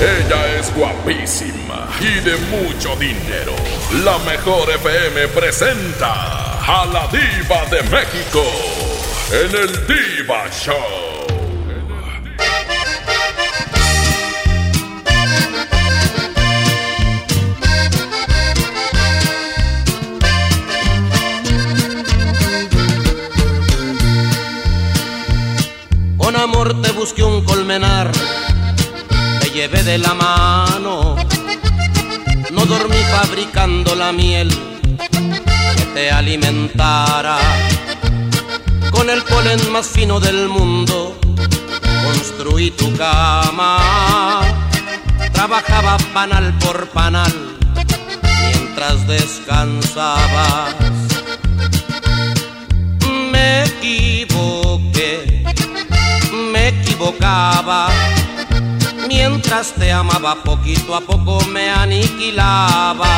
Ella es guapísima y de mucho dinero. La mejor FM presenta a la diva de México en el Diva Show. Con amor te busqué un colmenar, llevé de la mano. No dormí fabricando la miel que te alimentara. Con el polen más fino del mundo construí tu cama. Trabajaba panal por panal mientras descansabas. Me equivoqué me equivocaba. Mientras te amaba poquito a poco me aniquilaba.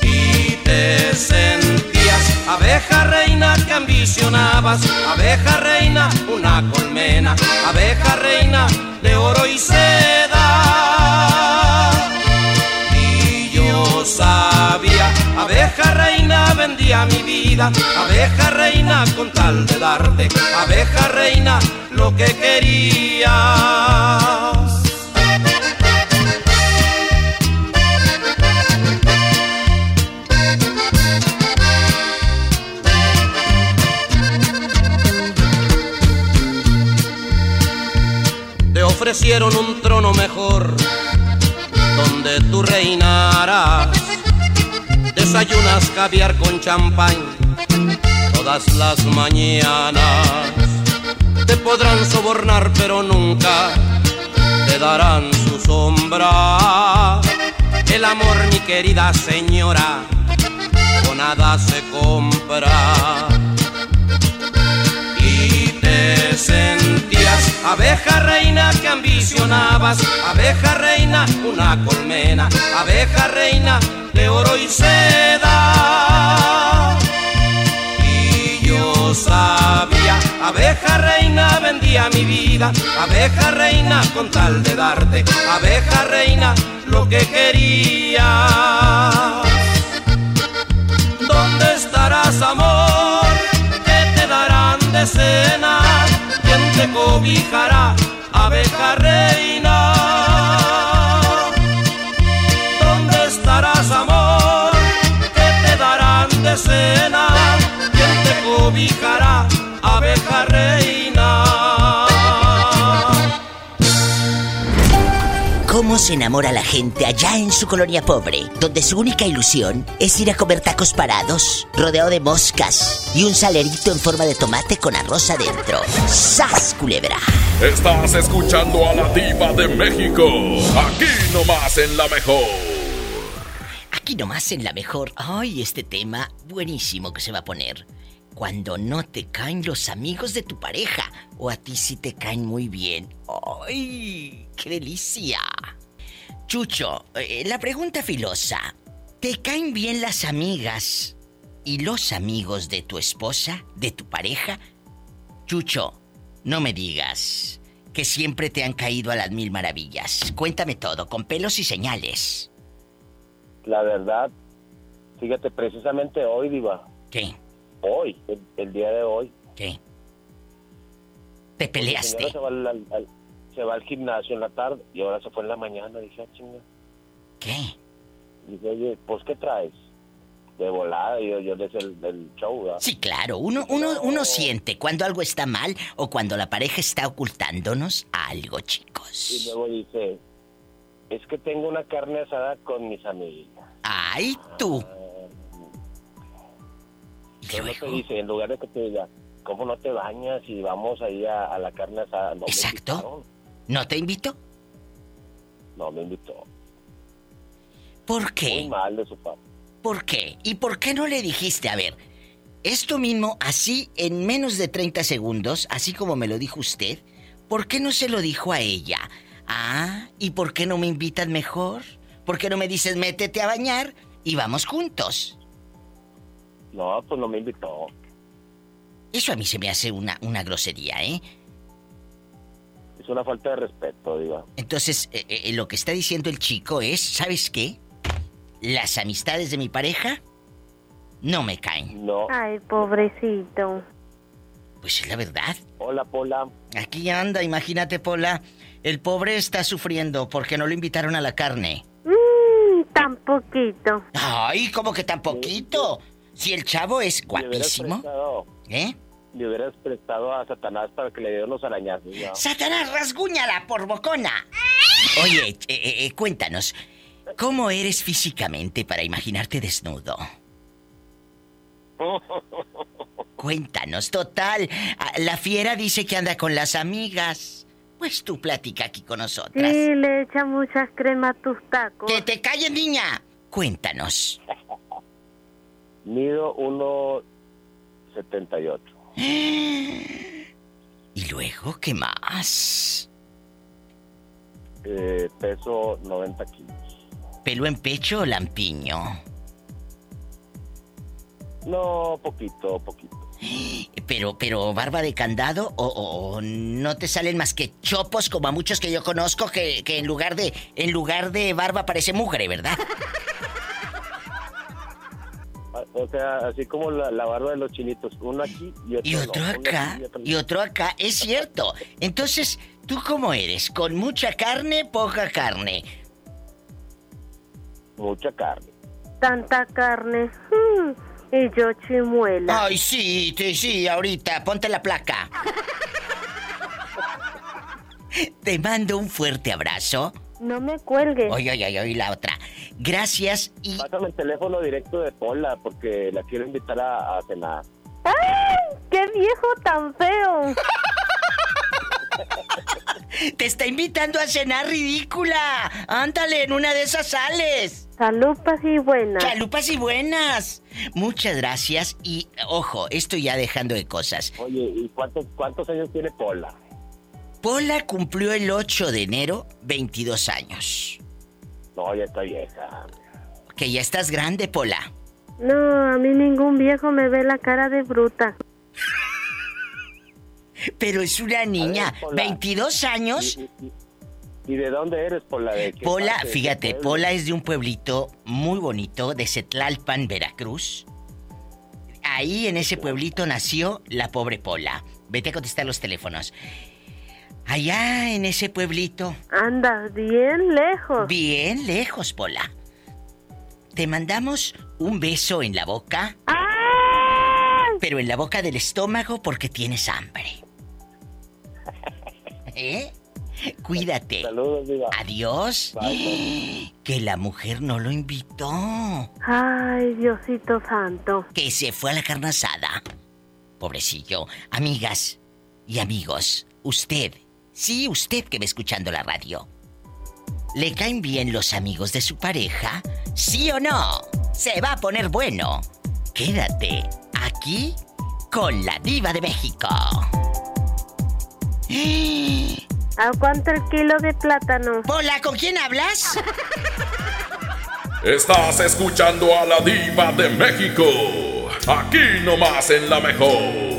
Y te sentías abeja reina que ambicionabas, abeja reina, una colmena, abeja reina de oro y seda. Y yo sabía, abeja reina vendía mi vida, abeja reina con tal de darte, abeja reina lo que querías. Te ofrecieron un trono mejor donde tú reinarás. Desayunas caviar con champán todas las mañanas. Te podrán sobornar pero nunca te darán su sombra. El amor, mi querida señora, con nada se compra. Y te abeja reina que ambicionabas, abeja reina, una colmena, abeja reina de oro y seda. Y yo sabía, abeja reina vendía mi vida, abeja reina con tal de darte, abeja reina lo que querías. ¿Dónde estarás, amor? ¿Qué te darán de? ¿Quién te cobijará, abeja reina? ¿Dónde estarás, amor? ¿Qué te darán de cena? ¿Quién te cobijará, abeja reina? ¿Cómo se enamora la gente allá en su colonia pobre, donde su única ilusión es ir a comer tacos parados, rodeado de moscas y un salerito en forma de tomate con arroz adentro? ¡Sas, culebra! Estás escuchando a la diva de México, aquí nomás en la mejor. Aquí nomás en la mejor. Ay, este tema buenísimo que se va a poner. Cuando no te caen los amigos de tu pareja o a ti sí te caen muy bien. ¡Ay! ¡Qué delicia! Chucho, eh, la pregunta filosa. ¿Te caen bien las amigas y los amigos de tu esposa, de tu pareja? Chucho, no me digas que siempre te han caído a las mil maravillas. Cuéntame todo, con pelos y señales. La verdad, fíjate, precisamente hoy, Diva. ¿Qué? Hoy, el, el día de hoy. ¿Qué? ¿Te peleaste? Se va, al, al- al- se va al gimnasio en la tarde y ahora se fue en la mañana. Dije, ah, chinga. ¿Qué? Dije, oye, pues, ¿qué traes? De volada, yo, yo desde el del show, ¿verdad? Sí, claro, uno, uno, uno siente cuando algo está mal o cuando la pareja está ocultándonos algo, Y chicos. luego dice, es que tengo una carne asada con mis amigas. ¡Ay, tú! Y Pero no te dice, en lugar de que te diga, ¿cómo no te bañas y vamos ahí a, a la carne asada? No Exacto. ¿no te invito? No me invitó. ¿Por Muy qué? mal de su parte. ¿Por qué? ¿Y por qué no le dijiste, a ver, esto mismo, así en menos de 30 segundos, así como me lo dijo usted, ¿por qué no se lo dijo a ella? Ah, ¿y por qué no me invitan mejor? ¿Por qué no me dices métete a bañar y vamos juntos? No, pues no me invitó. Eso a mí se me hace una, una grosería, ¿eh? Es una falta de respeto, diga. Entonces, eh, eh, lo que está diciendo el chico es, ¿sabes qué? Las amistades de mi pareja no me caen. No. Ay, pobrecito. Pues es la verdad. Hola, Pola. Aquí anda, imagínate, Pola. El pobre está sufriendo porque no lo invitaron a la carne. Mmm, tan poquito. Ay, ¿cómo que tan poquito? Si el chavo es guapísimo. prestado, ¿Eh? le hubieras prestado a Satanás para que le diera unos arañazos. ¿no? Satanás, rasguñala por bocona. Oye, eh, eh, eh, cuéntanos, ¿cómo eres físicamente para imaginarte desnudo? Cuéntanos, total. La fiera dice que anda con las amigas. Pues tú platica aquí con nosotras. Sí, le echa muchas cremas a tus tacos. ¡Que te calles, niña! Cuéntanos. Mido 1.78. ¿Y luego qué más? Eh, peso 90 kilos. ¿Pelo en pecho o lampiño? No, poquito, poquito. Pero, pero, barba de candado o, o- o no te salen más que chopos como a muchos que yo conozco que, que en lugar de en lugar de barba parece mugre, ¿verdad? O sea, así como la, la barba de los chinitos. Uno aquí y otro, Y otro no. Acá, aquí y otro y otro acá, es cierto. Entonces, ¿tú cómo eres? ¿Con mucha carne, poca carne? Mucha carne. Tanta carne. Mm, y yo chimuela. Ay, sí, sí, sí, ahorita, ponte la placa. Te mando un fuerte abrazo. No me cuelgues. Oye, oye, oye, oye, la otra. Gracias y Pásame el teléfono directo de Pola porque la quiero invitar a, a cenar. ¡Ay! ¡Qué viejo tan feo! te está invitando a cenar ridícula. Ándale, en una de esas sales. Salupas y buenas. Chalupas y buenas. Muchas gracias y ojo, esto ya dejando de cosas. Oye, ¿y cuántos, cuántos años tiene Pola? Pola cumplió el 8 de enero 22 años. No, ya está vieja. Que ya estás grande, Pola. No, a mí ningún viejo me ve la cara de bruta. Pero es una niña, ver, Pola. 22 años. ¿Y, y- y de dónde eres, Pola? ¿De qué Pola, fíjate? Pola es de un pueblito muy bonito de Cetlalpan, Veracruz. Ahí en ese pueblito nació la pobre Pola. Vete a contestar los teléfonos. Allá en ese pueblito, Andas bien lejos. bien lejos, Pola. Te mandamos un beso en la boca, ¡Ay! pero en la boca del estómago porque tienes hambre. ¿Eh? Cuídate. Saludos, Diva. Adiós. Que la mujer no lo invitó. Ay, Diosito santo. Que se fue a la carne asada. Pobrecillo. Amigas y amigos, usted, sí, usted que me escuchando la radio. ¿Le caen bien los amigos de su pareja? ¿Sí o no? Se va a poner bueno. Quédate aquí con la diva de México. ¿A cuánto el kilo de plátano? Hola, ¿con quién hablas? Estás escuchando a la diva de México. Aquí nomás en la mejor.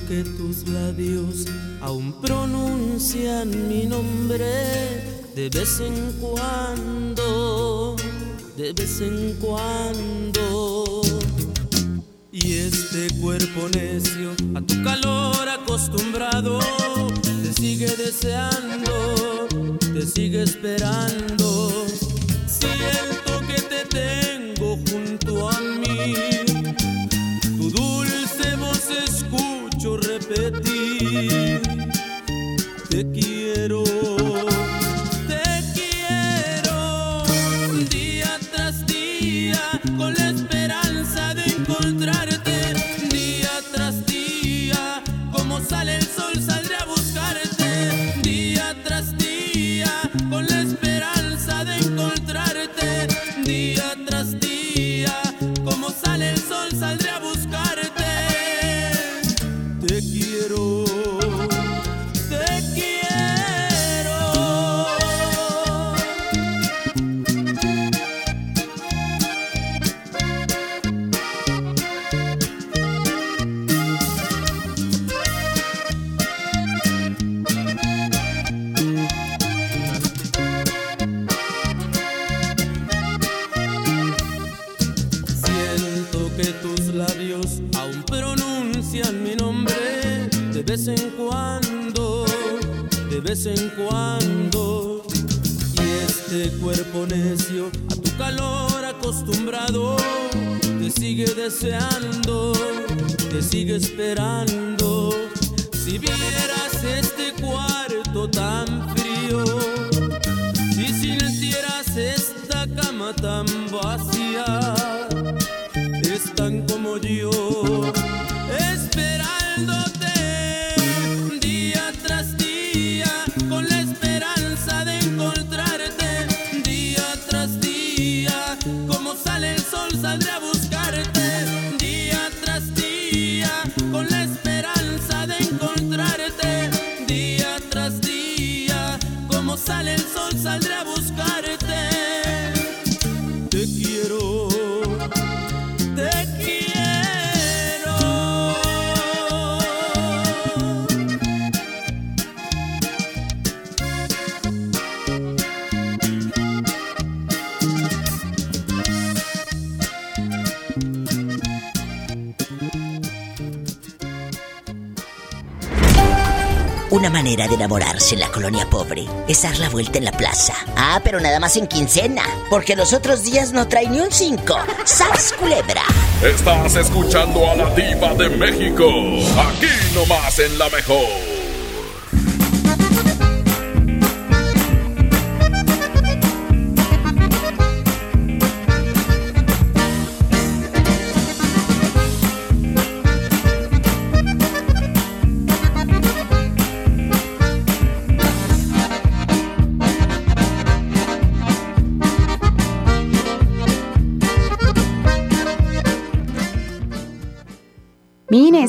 Que tus labios aún pronuncian mi nombre de vez en cuando, de vez en cuando. Y este cuerpo necio a tu calor acostumbrado te sigue deseando, te sigue esperando. Siento que te tengo junto a mí. Tu dulce repetir. Vez en cuando. Y este cuerpo necio a tu calor acostumbrado te sigue deseando, te sigue esperando. Si vieras este cuarto tan frío, si sintieras esta cama tan vacía, están como yo, esperándote sale el sol, saldré a buscarte. Manera de enamorarse en la colonia pobre es dar la vuelta en la plaza. Ah, pero nada más en quincena, porque los otros días no trae ni un cinco. ¡Sas, culebra! Estás escuchando a la diva de México. Aquí nomás en la mejor.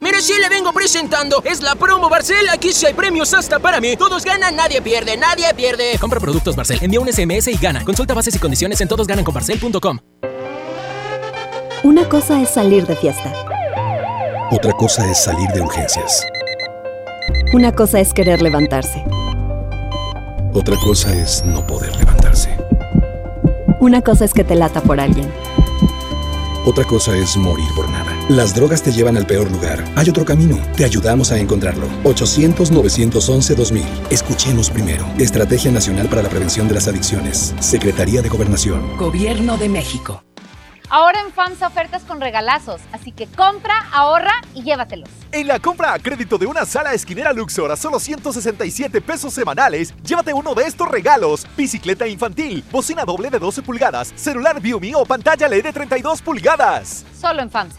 Mire, sí le vengo presentando. Es la promo Barcel. Aquí sí hay premios hasta para mí. Todos ganan, nadie pierde, nadie pierde. Compra productos Barcel, envía un SMS y gana. Consulta bases y condiciones en todosgananconbarcel.com. Una cosa es salir de fiesta. Otra cosa es salir de urgencias. Una cosa es querer levantarse. Otra cosa es no poder levantarse. Una cosa es que te lata por alguien. Otra cosa es morir por nada. Las drogas te llevan al peor lugar. Hay otro camino. Te ayudamos a encontrarlo. 800-911-2000. Escuchemos primero. Estrategia Nacional para la Prevención de las Adicciones. Secretaría de Gobernación. Gobierno de México. Ahora en FAMSA ofertas con regalazos, así que compra, ahorra y llévatelos. En la compra a crédito de una sala esquinera Luxor a solo 167 pesos semanales, llévate uno de estos regalos: bicicleta infantil, bocina doble de 12 pulgadas, celular Viumi o pantalla LED de 32 pulgadas. Solo en FAMSA.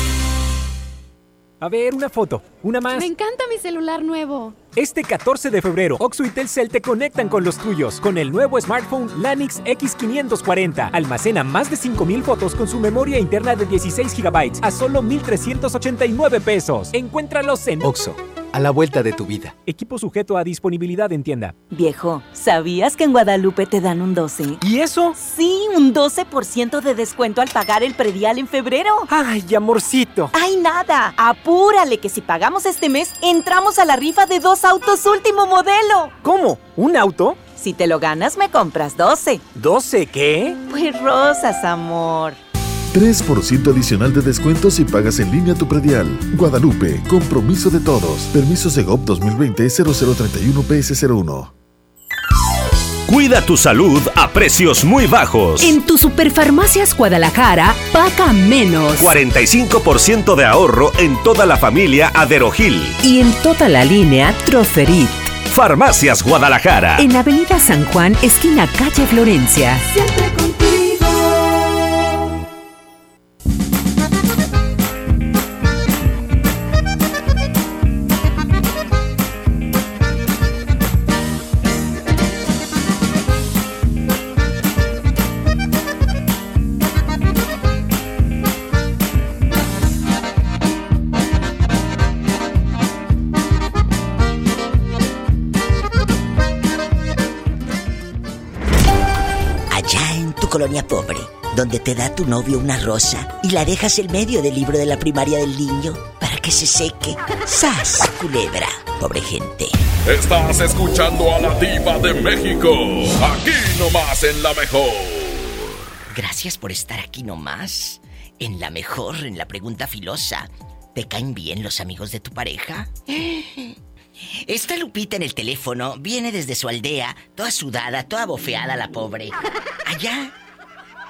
A ver, una foto. Una más. Me encanta mi celular nuevo. Este 14 de febrero, Oxo y Telcel te conectan con los tuyos con el nuevo smartphone Lanix X540. Almacena más de 5000 fotos con su memoria interna de 16 GB a solo 1389 pesos. Encuéntralos en Oxo, a la vuelta de tu vida. Equipo sujeto a disponibilidad en tienda. Viejo, ¿sabías que en Guadalupe te dan un 12? ¿Y eso? Sí, un 12% de descuento al pagar el predial en febrero. Ay, amorcito. Ay, nada. Apúrale que si pagamos este mes, entramos a la rifa de autos último modelo. ¿Cómo? ¿Un auto? Si te lo ganas, me compras 12. ¿12 qué? Pues rosas, amor. 3% adicional de descuento si pagas en línea tu predial. Guadalupe, compromiso de todos. Permiso Segov 2020-0031-PS01. Cuida tu salud a precios muy bajos. En tu Superfarmacias Guadalajara, paga menos. 45% de ahorro en toda la familia Aderogil. Y en toda la línea Troferit. Farmacias Guadalajara. En Avenida San Juan, esquina calle Florencia. Siempre contigo. Donde te da tu novio una rosa y la dejas en medio del libro de la primaria del niño para que se seque. ¡Sas, culebra! Pobre gente. Estás escuchando a la diva de México. Aquí nomás en la mejor. Gracias por estar aquí nomás. En la mejor, en la pregunta filosa. ¿Te caen bien los amigos de tu pareja? Esta Lupita en el teléfono viene desde su aldea, toda sudada, toda bofeada la pobre. Allá,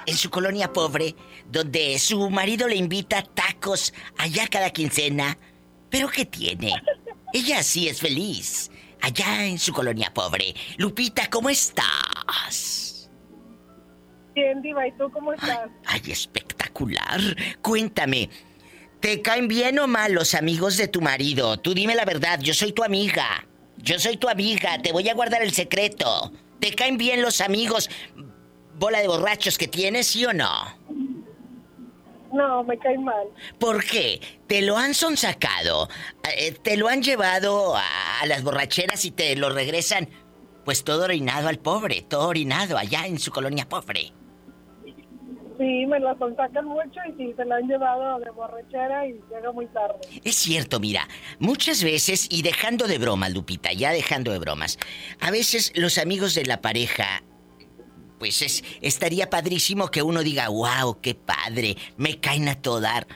en su colonia pobre, donde su marido le invita tacos allá cada quincena. ¿Pero qué tiene? Ella sí es feliz. Allá en su colonia pobre. Lupita, ¿cómo estás? Bien, Diva, ¿y tú cómo estás? Ay, espectacular. Cuéntame, ¿te caen bien o mal los amigos de tu marido? Tú dime la verdad, yo soy tu amiga. Yo soy tu amiga, te voy a guardar el secreto. ¿Te caen bien los amigos bola de borrachos que tienes, sí o no? No, me cae mal. ¿Por qué? Te lo han sonsacado, eh, te lo han llevado a, las borracheras y te lo regresan, pues todo orinado al pobre, todo orinado allá en su colonia pobre. Sí, me la sacan mucho y sí, se la han llevado de borrachera y llega muy tarde. Es cierto, mira, muchas veces, y dejando de broma, Lupita, ya dejando de bromas, a veces los amigos de la pareja, pues es, estaría padrísimo que uno diga, wow, qué padre, me caen a todo dar.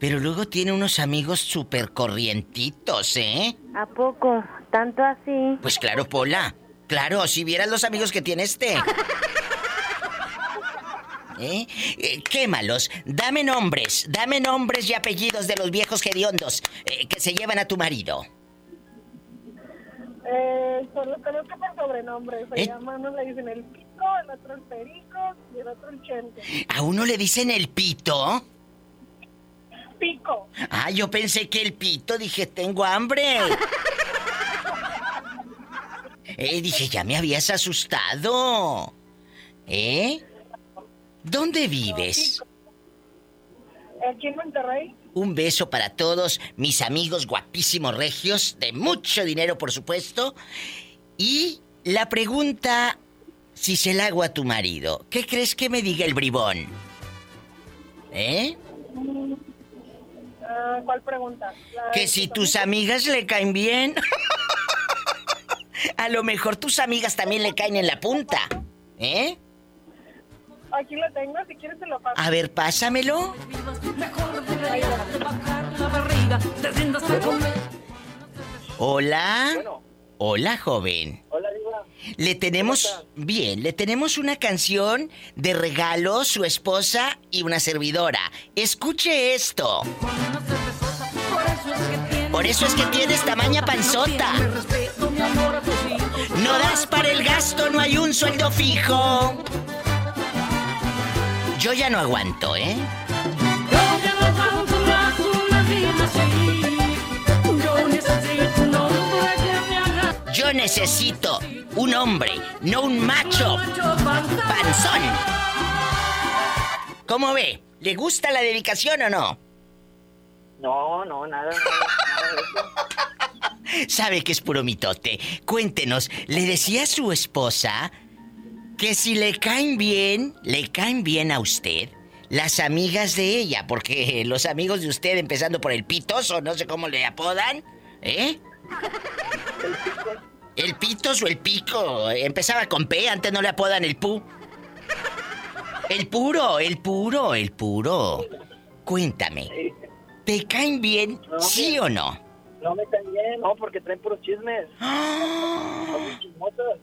Pero luego tiene unos amigos súper corrientitos, ¿eh? ¿A poco? ¿Tanto así? Pues claro, Pola. Claro, si vieras los amigos que tiene este. ¿Eh? Eh, quémalos. Dame nombres. Dame nombres y apellidos de los viejos hediondos eh, que se llevan a tu marido. Eh, solo creo que por sobrenombre. Se ¿Eh? llama, le dicen el el otro el perico y el otro el chente. ¿A uno le dicen el pito? Pico. Ah, yo pensé que el pito. Dije, tengo hambre. Eh, dije, ya me habías asustado. ¿Eh? ¿Dónde vives? Aquí en Monterrey. Un beso para todos mis amigos guapísimos regios, de mucho dinero por supuesto. Y la pregunta, si se la hago a tu marido, ¿qué crees que me diga el bribón? ¿Eh? Ah, ¿Cuál pregunta? Que si tus amigas le caen bien. a lo mejor tus amigas también le caen en la punta. ¿Eh? Aquí lo tengo, si quieres se lo paso. A ver, pásamelo. Hola. Hola, joven. Le tenemos, bien, le tenemos una canción de regalo, su esposa y una servidora. Escuche esto. Por eso es que tienes tamaña panzota. No das para el gasto, no hay un sueldo fijo. Yo ya no aguanto, ¿eh? Yo necesito un hombre, no un macho panzón. ¿Cómo ve? ¿Le gusta la dedicación o no? No, no, nada, nada, nada de eso. Sabe que es puro mitote. Cuéntenos, ¿le decía a su esposa que si le caen bien, le caen bien a usted? Las amigas de ella, porque los amigos de usted, empezando por el pitos o no sé cómo le apodan, ¿eh? El pitos o el pico. Empezaba con P, antes no le apodan el pu. El puro, el puro, el puro. Cuéntame, ¿te caen bien, sí o no? No me caen bien, no, porque traen puros chismes. Chismosos.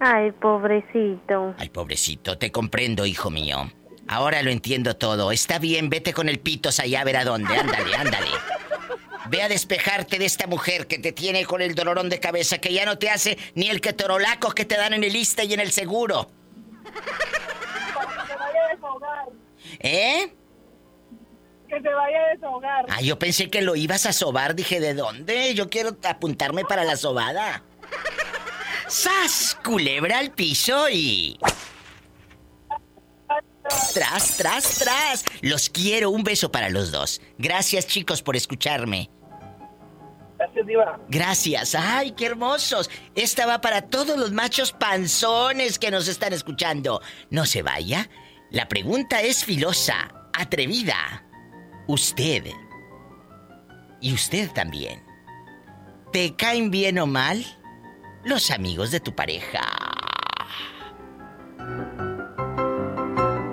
Ay, pobrecito. Ay, pobrecito, te comprendo, hijo mío. Ahora lo entiendo todo. Está bien, vete con el pitos allá a ver a dónde. Ándale, ándale. Ve a despejarte de esta mujer que te tiene con el dolorón de cabeza que ya no te hace ni el ketorolaco que te dan en el lista y en el seguro. Que se vaya a desahogar. ¿Eh? Que se vaya a desahogar. Ah, yo pensé que lo ibas a sobar. Dije, ¿de dónde? Yo quiero apuntarme para la sobada. ¡Sas! Culebra al piso y... Tras, tras, tras. Los quiero. Un beso para los dos. Gracias, chicos, por escucharme. Gracias, Diva. Gracias. ¡Ay, qué hermosos! Esta va para todos los machos panzones que nos están escuchando. No se vaya. La pregunta es filosa, atrevida. Usted. Y usted también. ¿Te caen bien o mal los amigos de tu pareja?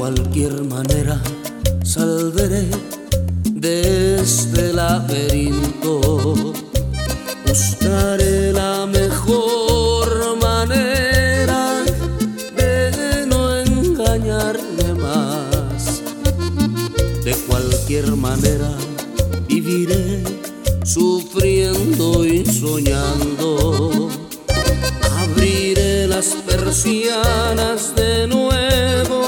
cualquier manera saldré de este laberinto. Buscaré la mejor manera de no engañarme más. cualquier manera viviré sufriendo y soñando. Abriré las persianas de nuevo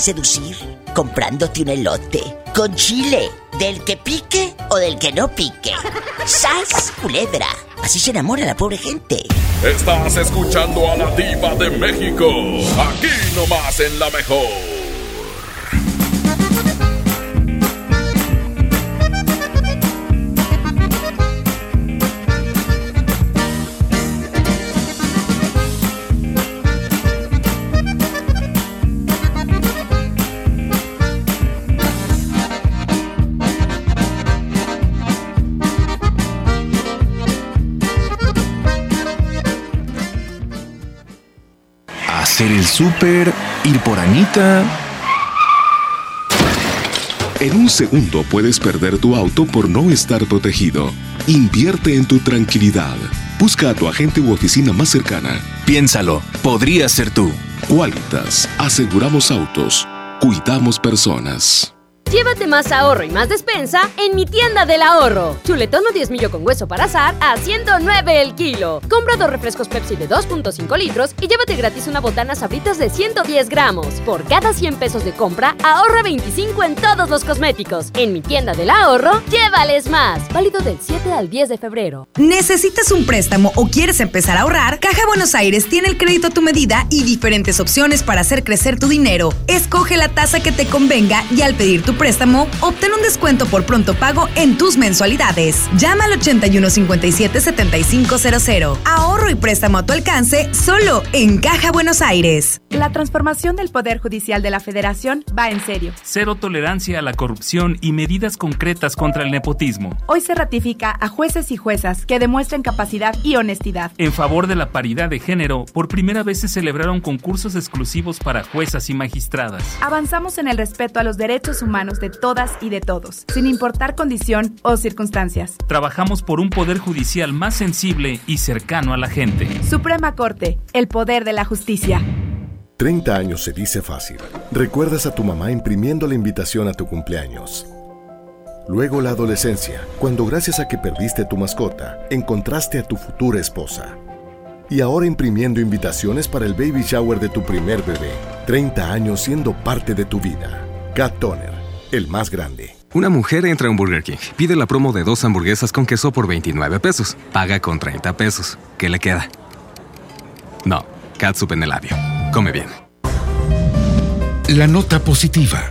seducir, comprándote un elote con chile, del que pique o del que no pique. ¡Sas, culebra! Así se enamora la pobre gente. Estás escuchando a la diva de México. Aquí nomás en la mejor. Súper, ir por Anita. En un segundo puedes perder tu auto por no estar protegido. Invierte en tu tranquilidad. Busca a tu agente u oficina más cercana. Piénsalo, podría ser tú. Qualitas, aseguramos autos, cuidamos personas. Llévate más ahorro y más despensa en mi tienda del ahorro. Chuletón o 10 millo con hueso para azar a 109 el kilo. Compra dos refrescos Pepsi de 2.5 litros y llévate gratis una botana sabritas de 110 gramos. Por cada 100 pesos de compra, ahorra 25 en todos los cosméticos. En mi tienda del ahorro, llévales más. Válido del 7 al 10 de febrero. ¿Necesitas un préstamo o quieres empezar a ahorrar? Caja Buenos Aires tiene el crédito a tu medida y diferentes opciones para hacer crecer tu dinero. Escoge la tasa que te convenga y al pedir tu préstamo, obtén un descuento por pronto pago en tus mensualidades. Llama al 8157-7500. Ahorro y préstamo a tu alcance solo en Caja Buenos Aires. La transformación del Poder Judicial de la Federación va en serio. Cero tolerancia a la corrupción y medidas concretas contra el nepotismo. Hoy se ratifica a jueces y juezas que demuestren capacidad y honestidad. En favor de la paridad de género, por primera vez se celebraron concursos exclusivos para juezas y magistradas. Avanzamos en el respeto a los derechos humanos de todas y de todos, sin importar condición o circunstancias. Trabajamos por un poder judicial más sensible y cercano a la gente. Suprema Corte, el poder de la justicia. 30 años se dice fácil. Recuerdas a tu mamá imprimiendo la invitación a tu cumpleaños. Luego la adolescencia, cuando gracias a que perdiste tu mascota, encontraste a tu futura esposa. Y ahora imprimiendo invitaciones para el baby shower de tu primer bebé. 30 años siendo parte de tu vida. Cat Toner, el más grande. Una mujer entra a un Burger King, pide la promo de dos hamburguesas con queso por 29 pesos, paga con 30 pesos. ¿Qué le queda? No, catsup en el labio. Come bien. La nota positiva.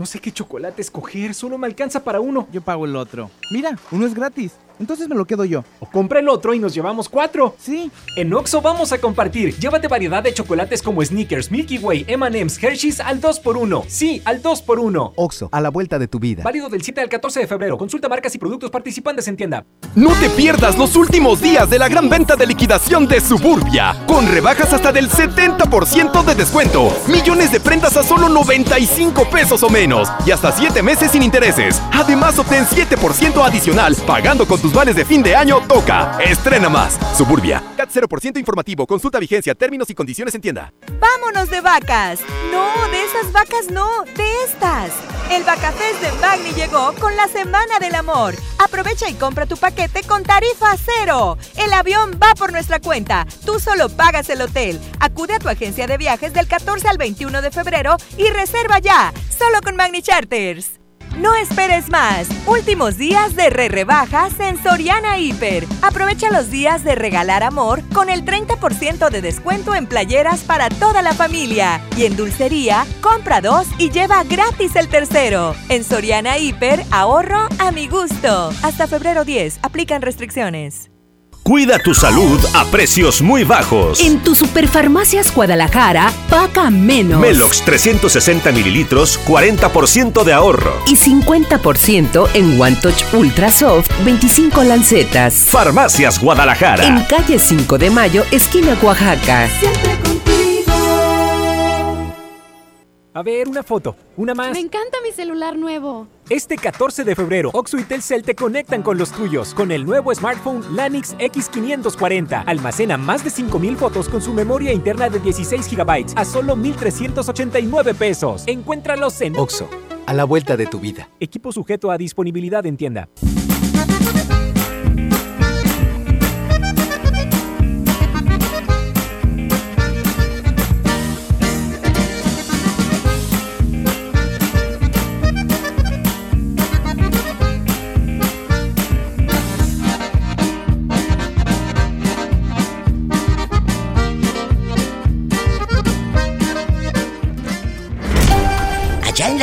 No sé qué chocolate escoger, solo me alcanza para uno. Yo pago el otro. Mira, uno es gratis. Entonces me lo quedo yo. O compra el otro y nos llevamos cuatro. Sí. En Oxo vamos a compartir. Llévate variedad de chocolates como Snickers, Milky Way, M&M's, Hershey's al 2x1. Sí, al 2x1. Oxo, a la vuelta de tu vida. Válido del 7 al 14 de febrero. Consulta marcas y productos participantes en tienda. No te pierdas los últimos días de la gran venta de liquidación de Suburbia. Con rebajas hasta del 70% de descuento. Millones de prendas a solo 95 pesos o menos. Y hasta 7 meses sin intereses. Además, obtén 7% adicional pagando con tus de fin de año toca. Estrena más. Suburbia. CAT 0% informativo. Consulta vigencia, términos y condiciones en tienda. ¡Vámonos de vacas! No, de esas vacas no, de estas. El Vacafest de Magni llegó con la Semana del Amor. Aprovecha y compra tu paquete con tarifa cero. El avión va por nuestra cuenta. Tú solo pagas el hotel. Acude a tu agencia de viajes del 14 al 21 de febrero y reserva ya. Solo con Magni Charters. No esperes más. Últimos días de re rebajas en Soriana Hiper. Aprovecha los días de regalar amor con el 30% de descuento en playeras para toda la familia. Y en dulcería, compra dos y lleva gratis el tercero. En Soriana Hiper, ahorro a mi gusto. Hasta febrero 10, aplican restricciones. Cuida tu salud a precios muy bajos. En tu Superfarmacias Guadalajara, paga menos. Melox 360 mililitros, 40% de ahorro. Y 50% en One Touch Ultra Soft, 25 lancetas. Farmacias Guadalajara. En calle 5 de Mayo, esquina Oaxaca. A ver, una foto, una más. Me encanta mi celular nuevo. Este 14 de febrero, Oxo y Telcel te conectan con los tuyos con el nuevo smartphone Lanix X540. Almacena más de 5000 fotos con su memoria interna de 16 GB a solo 1389 pesos. Encuéntralos en Oxo, a la vuelta de tu vida. Equipo sujeto a disponibilidad en tienda.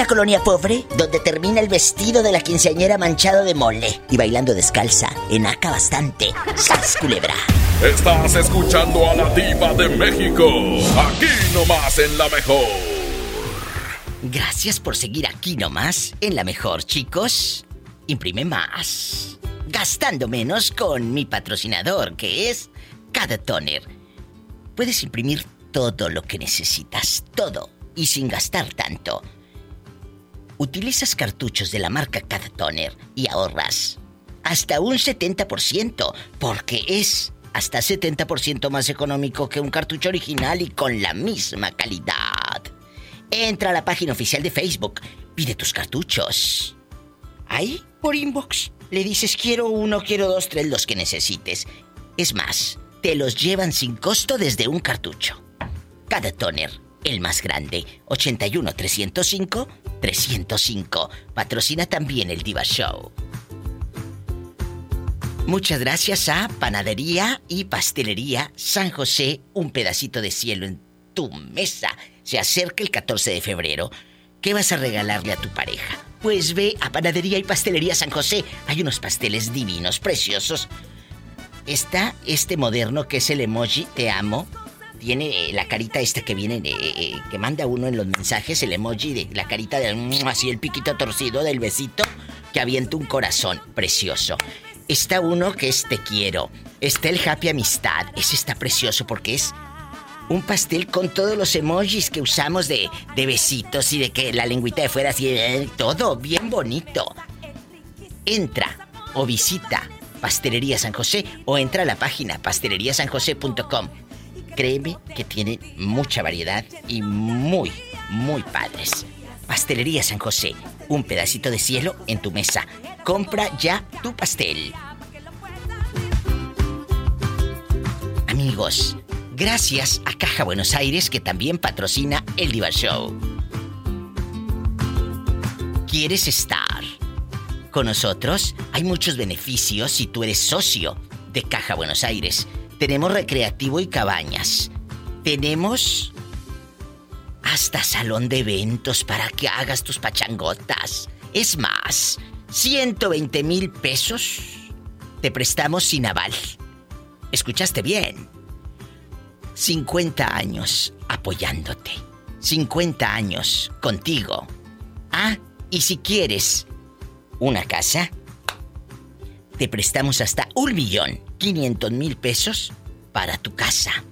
Colonia pobre, donde termina el vestido de la quinceañera manchado de mole y bailando descalza, enaca bastante. ¡Sas, culebra! Estás escuchando a la diva de México. Aquí nomás en la mejor. Gracias por seguir aquí nomás en la mejor, chicos. Imprime más. Gastando menos con mi patrocinador, que es Cada Toner. Puedes imprimir todo lo que necesitas, todo, y sin gastar tanto. Utilizas cartuchos de la marca Cada Toner y ahorras hasta un 70%, porque es hasta 70% más económico que un cartucho original y con la misma calidad. Entra a la página oficial de Facebook, pide tus cartuchos. Ahí, por inbox, le dices quiero uno, quiero dos, tres, los que necesites. Es más, te los llevan sin costo desde un cartucho. Cada toner, el más grande, 81 305 305. Patrocina también el Diva Show. Muchas gracias a Panadería y Pastelería San José, un pedacito de cielo en tu mesa. Se acerca el 14 de febrero. ¿Qué vas a regalarle a tu pareja? Pues ve a Panadería y Pastelería San José. Hay unos pasteles divinos, preciosos. Está este moderno que es el emoji Te amo. Tiene eh, la carita esta que viene, eh, eh, que manda uno en los mensajes, el emoji de la carita de mm, así el piquito torcido del besito que avienta un corazón precioso. Está uno que es te quiero. Está el happy amistad. Ese está precioso porque es un pastel con todos los emojis que usamos de, de besitos y de que la lengüita de fuera así, todo bien bonito. Entra o visita Pastelería San José o entra a la página pasteleriasanjosé.com. Créeme que tienen mucha variedad y muy, muy padres. Pastelería San José, un pedacito de cielo en tu mesa. Compra ya tu pastel. Amigos, gracias a Caja Buenos Aires que también patrocina el Diva Show. ¿Quieres estar con nosotros? Hay muchos beneficios si tú eres socio de Caja Buenos Aires. Tenemos recreativo y cabañas. Tenemos hasta salón de eventos para que hagas tus pachangotas. Es más, 120 mil pesos te prestamos sin aval. ¿Escuchaste bien? 50 años apoyándote. 50 años contigo. Ah, y si quieres una casa, te prestamos hasta un millón 500 mil pesos para tu casa.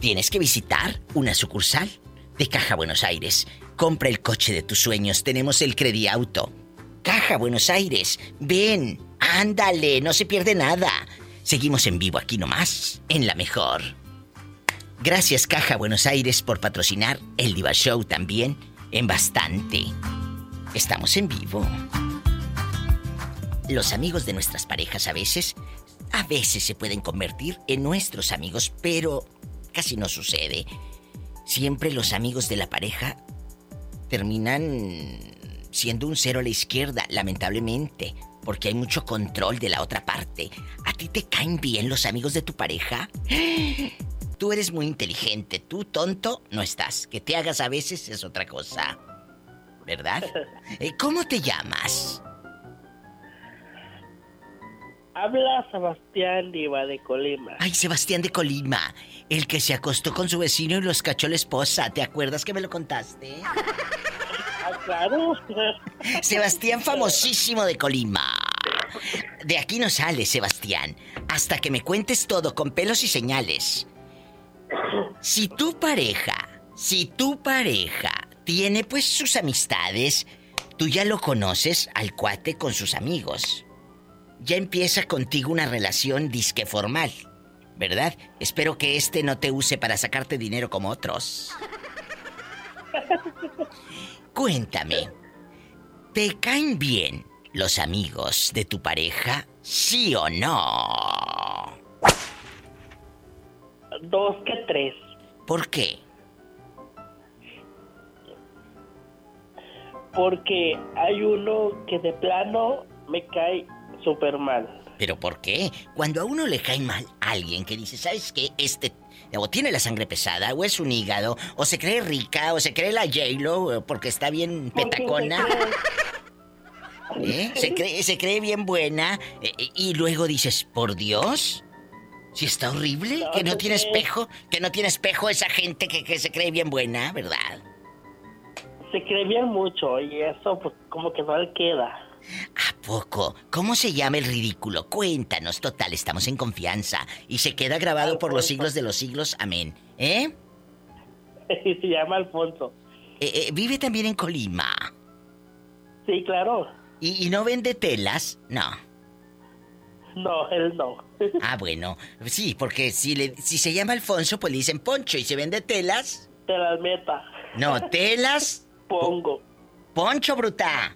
Tienes que visitar una sucursal de Caja Buenos Aires. Compra el coche de tus sueños. Tenemos el Auto. Caja Buenos Aires. Ven, ándale, no se pierde nada. Seguimos en vivo aquí nomás, en la mejor. Gracias Caja Buenos Aires por patrocinar el Diva Show también en bastante. Estamos en vivo. Los amigos de nuestras parejas a veces, a veces se pueden convertir en nuestros amigos, pero casi no sucede. Siempre los amigos de la pareja terminan siendo un cero a la izquierda, lamentablemente, porque hay mucho control de la otra parte. ¿A ti te caen bien los amigos de tu pareja? Tú eres muy inteligente, tú tonto no estás. Que te hagas a veces es otra cosa. ¿Verdad? Eh, ¿Cómo te llamas? Habla Sebastián Diva de Colima. Ay, Sebastián de Colima, el que se acostó con su vecino y los cachó la esposa. ¿Te acuerdas que me lo contaste? Ah, claro. Sebastián famosísimo de Colima. De aquí no sale, Sebastián, hasta que me cuentes todo con pelos y señales. Si tu pareja, si tu pareja tiene pues sus amistades, tú ya lo conoces al cuate con sus amigos ya empieza contigo una relación disque formal, ¿verdad? Espero que este no te use para sacarte dinero como otros. Cuéntame, ¿te caen bien los amigos de tu pareja, sí o no? Dos que tres. ¿Por qué? Porque hay uno que de plano me cae súper mal. ¿Pero por qué? Cuando a uno le cae mal alguien que dice, ¿sabes qué? Este o tiene la sangre pesada, o es un hígado, o se cree rica, o se cree la J-Lo porque está bien petacona. ¿Eh? Se cree, se cree bien buena eh, eh, y luego dices, por Dios, si está horrible, que no tiene espejo, que no tiene espejo esa gente que, que se cree bien buena, ¿verdad? Se cree bien mucho y eso pues como que no le queda. ¿A poco? ¿Cómo se llama el ridículo? Cuéntanos, total, estamos en confianza. Y se queda grabado por los siglos de los siglos, amén. ¿Eh? se llama Alfonso. Eh, eh, ¿Vive también en Colima? Sí, claro. ¿Y, no vende telas? No. No, él no. ah, bueno. Sí, porque si, le, si se llama Alfonso, pues le dicen Poncho. ¿Y se vende telas? Telas meta. No, telas... Pongo. Poncho, bruta.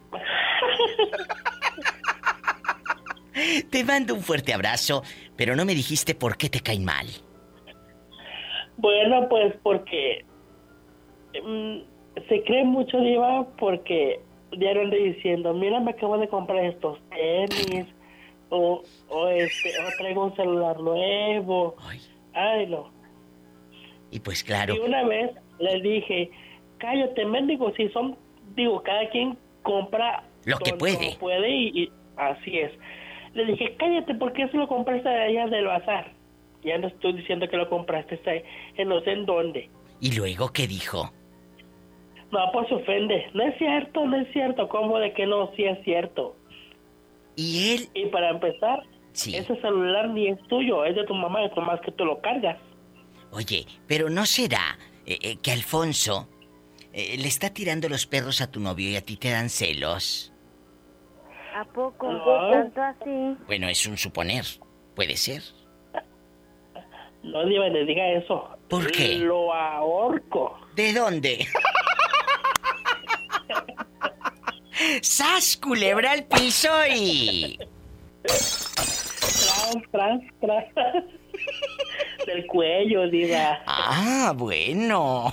Te mando un fuerte abrazo, pero no me dijiste por qué te caen mal. Bueno, pues porque mm, se cree mucho, Diva, porque ando diciendo, mira, me acabo de comprar estos tenis, o, o, este, o traigo un celular nuevo. Ay. no. Y pues claro. Y una vez le dije, cállate, mendigo, si son, digo, cada quien compra lo que puede. puede y, así es. Le dije, cállate, porque eso lo compraste allá del bazar. Ya no estoy diciendo que lo compraste en no sé en dónde. ¿Y luego qué dijo? No, pues se ofende. No es cierto, no es cierto. ¿Cómo de que no? Sí es cierto. ¿Y él? Y para empezar, ese celular ni es tuyo, es de tu mamá, es más que tú lo cargas. Oye, pero ¿no será eh, eh, que Alfonso eh, le está tirando los perros a tu novio y a ti te dan celos? ¿A poco? No. ¿Tanto así? Bueno, es un suponer. Puede ser. No, Diva, le diga eso. ¿Por qué? Lo ahorco. ¿De dónde? ¡Sas, culebra al piso y... Tras, tras, tras. Del cuello, Diva. Ah, bueno.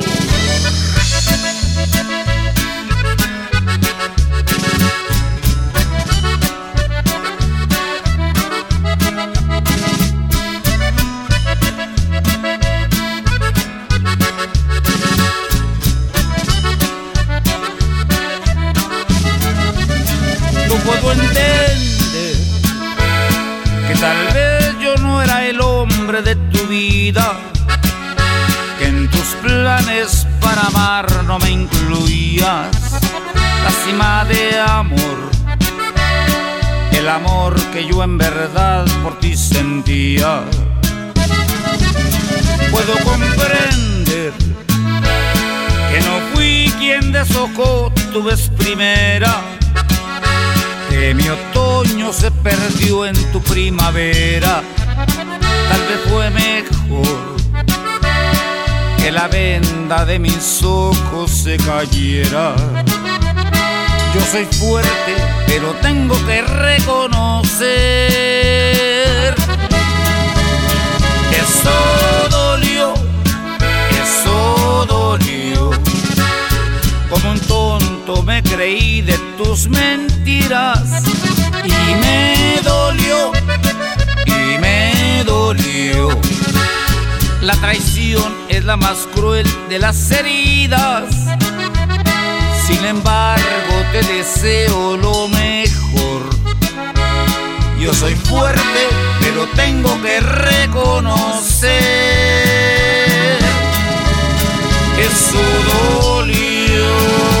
De tu vida, que en tus planes para amar no me incluías. La de amor, el amor que yo en verdad por ti sentía. Puedo comprender que no fui quien deshojó tu vez primera que mi otoño se perdió en tu primavera. Tal vez fue mejor que la venda de mis ojos se cayera. Yo soy fuerte, pero tengo que reconocer. Eso dolió, eso dolió. Como un tonto me creí de tus mentiras y me dolió, y me dolió. La traición es la más cruel de las heridas. Sin embargo, te deseo lo mejor. Yo soy fuerte, pero tengo que reconocer. Eso dolió.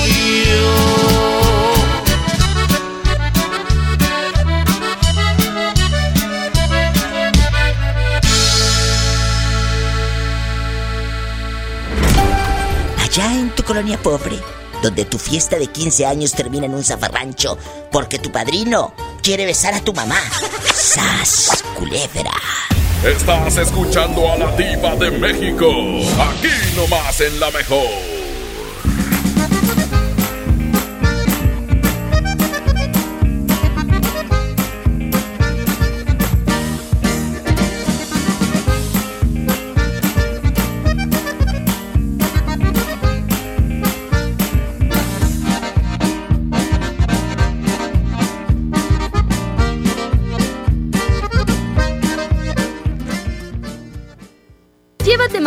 En tu colonia pobre, donde tu fiesta de 15 años termina en un zafarrancho porque tu padrino quiere besar a tu mamá. ¡Sas, culebra! Estás escuchando a la diva de México. Aquí nomás en la mejor.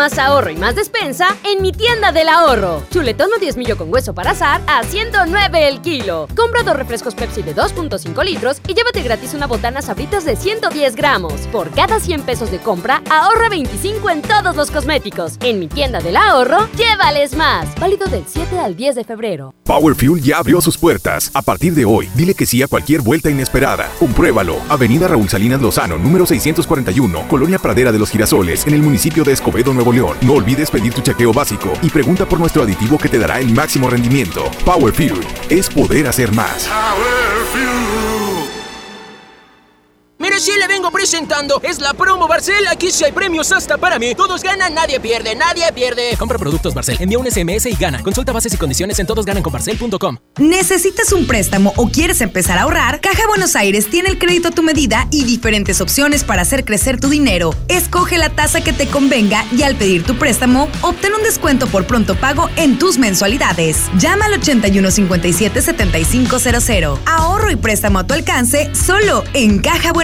Más ahorro y más despensa en mi tienda del ahorro. Chuletón o 10 millo con hueso para azar a 109 el kilo. Compra dos refrescos Pepsi de 2.5 litros y llévate gratis una botana sabritas de 110 gramos. Por cada 100 pesos de compra, ahorra 25 en todos los cosméticos. En mi tienda del ahorro, llévales más. Válido del 7 al 10 de febrero. Power Fuel ya abrió sus puertas. A partir de hoy, dile que sí a cualquier vuelta inesperada. Compruébalo. Avenida Raúl Salinas Lozano, número 641, Colonia Pradera de los Girasoles, en el municipio de Escobedo, Nuevo No olvides pedir tu chequeo básico y pregunta por nuestro aditivo que te dará el máximo rendimiento. Power Fuel es poder hacer más. Mire, si le vengo presentando, es la promo Barcel. Aquí sí hay premios hasta para mí. Todos ganan, nadie pierde, nadie pierde. Compra productos Barcel, envía un SMS y gana. Consulta bases y condiciones en todosgananconbarcel.com. ¿Necesitas un préstamo o quieres empezar a ahorrar? Caja Buenos Aires tiene el crédito a tu medida y diferentes opciones para hacer crecer tu dinero. Escoge la tasa que te convenga y al pedir tu préstamo, obtén un descuento por pronto pago en tus mensualidades. Llama al 8157-7500. Ahorro y préstamo a tu alcance solo en Caja Buenos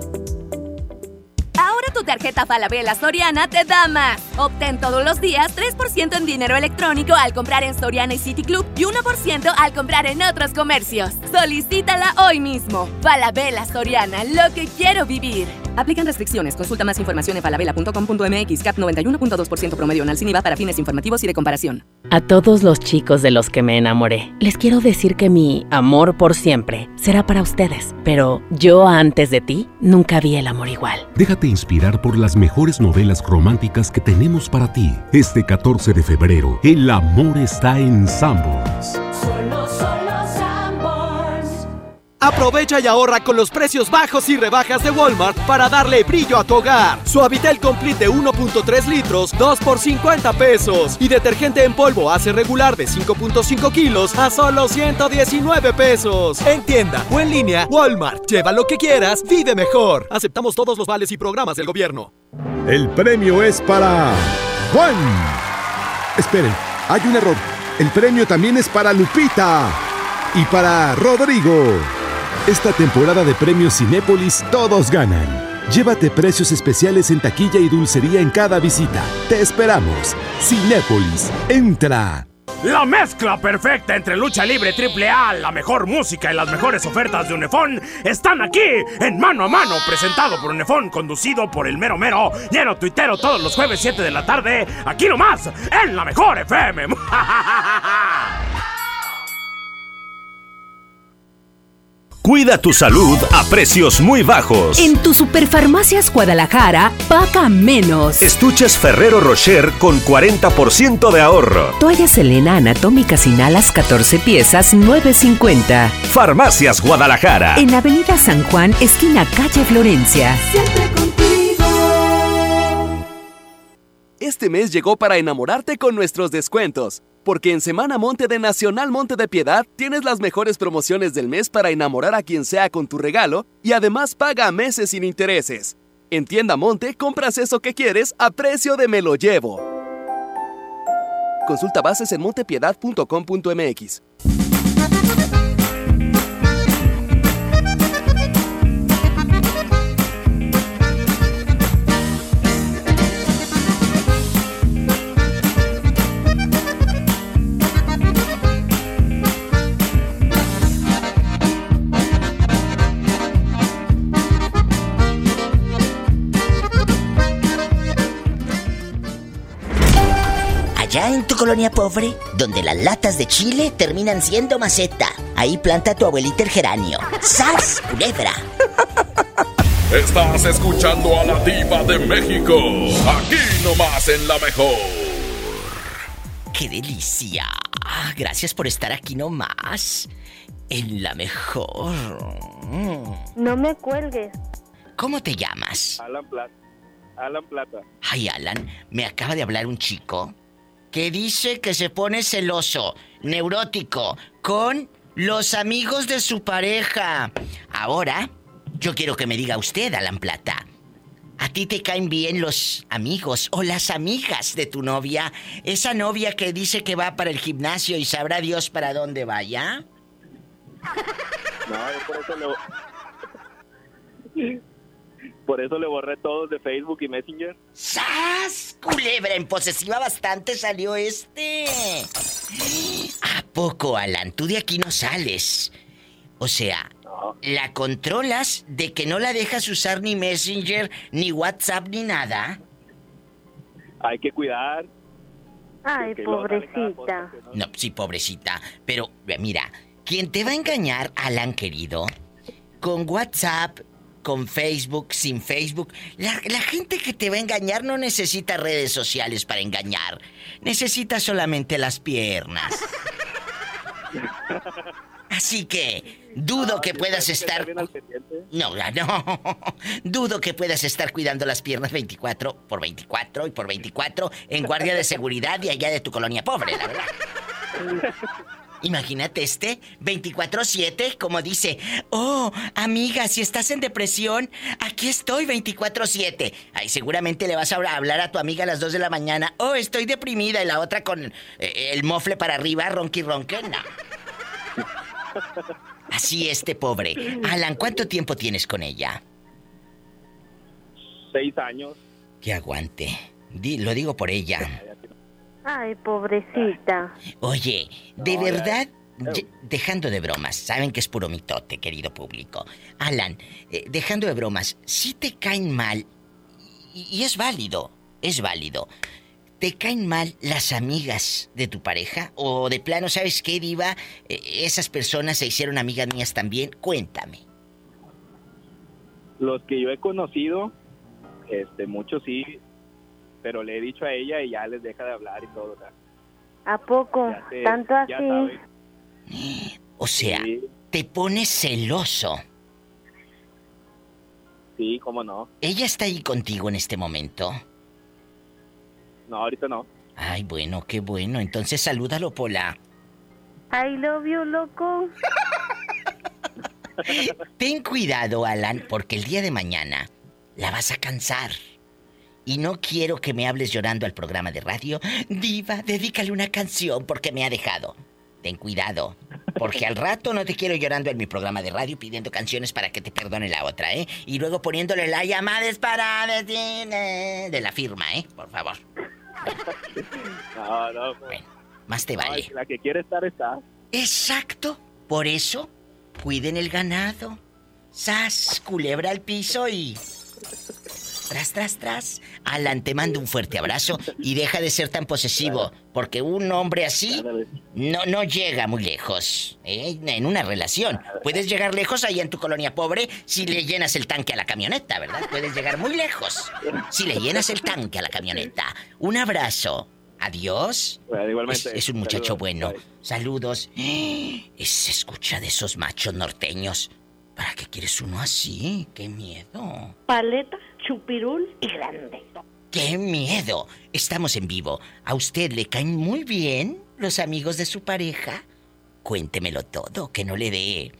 Tu tarjeta Falabella Soriana te da más. Obtén todos los días 3% en dinero electrónico al comprar en Soriana y City Club y 1% al comprar en otros comercios. Solicítala hoy mismo. Falabella Soriana, lo que quiero vivir. Aplican restricciones. Consulta más información en falabella.com.mx. CAP 91.2% promedio anual sin IVA para fines informativos y de comparación. A todos los chicos de los que me enamoré, les quiero decir que mi amor por siempre será para ustedes. Pero yo antes de ti nunca vi el amor igual. Déjate inspirar por las mejores novelas románticas que tenemos para ti. Este 14 de febrero, el amor está en Sanborns. Solo, solo. Aprovecha y ahorra con los precios bajos y rebajas de Walmart para darle brillo a tu hogar. Suavitel Complete de 1.3 litros, 2 por 50 pesos. Y detergente en polvo hace regular de 5.5 kilos a solo 119 pesos. En tienda o en línea, Walmart. Lleva lo que quieras, vive mejor. Aceptamos todos los vales y programas del gobierno. El premio es para Juan. Esperen, hay un error. El premio también es para Lupita y para Rodrigo. Esta temporada de premios Cinépolis todos ganan. Llévate precios especiales en taquilla y dulcería en cada visita. Te esperamos. Cinépolis, entra. La mezcla perfecta entre lucha libre triple A, la mejor música y las mejores ofertas de Unefón están aquí en Mano a Mano, presentado por Unefón, conducido por el mero mero, lleno tuitero todos los jueves 7 de la tarde, aquí nomás, en la mejor FM. Cuida tu salud a precios muy bajos. En tu Superfarmacias Guadalajara, paga menos. Estuches Ferrero Rocher con 40% de ahorro. Toalla Selena Anatómica sin alas 14 piezas 9.50. Farmacias Guadalajara. En Avenida San Juan, esquina calle Florencia. Este mes llegó para enamorarte con nuestros descuentos. Porque en Semana Monte de Nacional Monte de Piedad tienes las mejores promociones del mes para enamorar a quien sea con tu regalo y además paga a meses sin intereses. En Tienda Monte compras eso que quieres a precio de me lo llevo. Consulta bases en montepiedad.com.mx. Allá en tu colonia pobre, donde las latas de chile terminan siendo maceta. Ahí planta tu abuelita el geranio. ¡Sas, culebra! Estás escuchando a la diva de México. Aquí nomás en la mejor. ¡Qué delicia! Gracias por estar aquí nomás. En la mejor. Mm. No me cuelgues. ¿Cómo te llamas? Alan Plata. Alan Plata. Ay, Alan, me acaba de hablar un chico que dice que se pone celoso, neurótico, con los amigos de su pareja. Ahora, yo quiero que me diga usted, Alan Plata. ¿A ti te caen bien los amigos o las amigas de tu novia? Esa novia que dice que va para el gimnasio y sabrá Dios para dónde vaya. No, por eso le... Por eso le borré todos de Facebook y Messenger. ¡Sas! Culebra en posesiva bastante salió este. ¿A poco, Alan? Tú de aquí no sales. O sea, ¿la controlas de que no la dejas usar ni Messenger, ni WhatsApp, ni nada? Hay que cuidar. Ay, pobrecita. No, sí, pobrecita. Pero, mira, quien te va a engañar, Alan querido, con WhatsApp, con Facebook, sin Facebook, la, la, gente que te va a engañar no necesita redes sociales para engañar. Necesita solamente las piernas. Así que dudo que puedas estar. No, no. Dudo que puedas estar cuidando las piernas 24 por 24 y por 24 en guardia de seguridad y allá de tu colonia pobre, la verdad. Imagínate este 24/7 como dice, "Oh, amiga, si estás en depresión, aquí estoy 24/7." Ay, seguramente le vas a hablar a tu amiga a las 2 de la mañana, "Oh, estoy deprimida" y la otra con eh, el mofle para arriba, ronqui ronque. No. Así este pobre. Alan, ¿cuánto tiempo tienes con ella? Seis años. Que aguante. Di, lo digo por ella. Ay, pobrecita. Oye, de verdad, dejando de bromas, saben que es puro mitote, querido público. Alan, eh, dejando de bromas, si te caen mal, y, y es válido, es válido. ¿Te caen mal las amigas de tu pareja? ¿O de plano, sabes qué, Diva? Eh, esas personas se hicieron amigas mías también. Cuéntame. Los que yo he conocido, este, muchos sí, pero le he dicho a ella y ya les deja de hablar y todo. O sea, ¿A poco? se- ¿Tanto así? O sea, te pones celoso. Sí, cómo no. ¿Ella está ahí contigo en este momento? No, ahorita no. Ay, bueno, qué bueno. Entonces salúdalo, Pola. I love you, loco. Ten cuidado, Alan, porque el día de mañana la vas a cansar. Y no quiero que me hables llorando al programa de radio. Diva, dedícale una canción porque me ha dejado. Ten cuidado, porque al rato no te quiero llorando en mi programa de radio pidiendo canciones para que te perdone la otra, ¿eh? Y luego poniéndole la llamada es para de la firma, ¿eh? Por favor. No, no. Más te vale. la que quiere estar está. Exacto. Por eso, cuiden el ganado. Sas, culebra al piso y. Tras, tras, tras. Alan, te mando un fuerte abrazo y deja de ser tan posesivo, porque un hombre así no, no llega muy lejos ¿eh? en una relación. Puedes llegar lejos ahí en tu colonia pobre si le llenas el tanque a la camioneta, ¿verdad? Puedes llegar muy lejos si le llenas el tanque a la camioneta. Un abrazo. Adiós. Bueno, igualmente. Es, es un muchacho Saludos. bueno. Saludos. Es, se escucha de esos machos norteños. ¿Para qué quieres uno así? ¡Qué miedo! Paleta, chupirul y grande. ¡Qué miedo! Estamos en vivo. ¿A usted le caen muy bien los amigos de su pareja? Cuéntemelo todo, que no le dé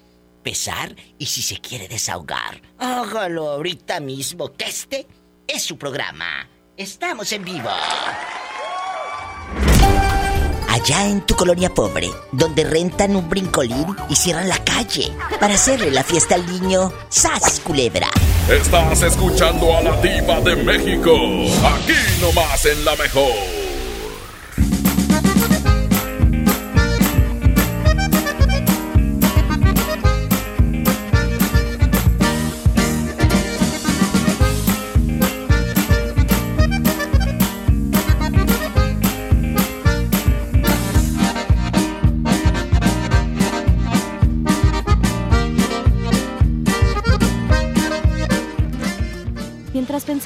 pesar y si se quiere desahogar, hágalo ahorita mismo, que este es su programa. Estamos en vivo. Allá en tu colonia pobre, donde rentan un brincolín y cierran la calle para hacerle la fiesta al niño, ¡sas, culebra! Estás escuchando a la diva de México. Aquí nomás en la mejor.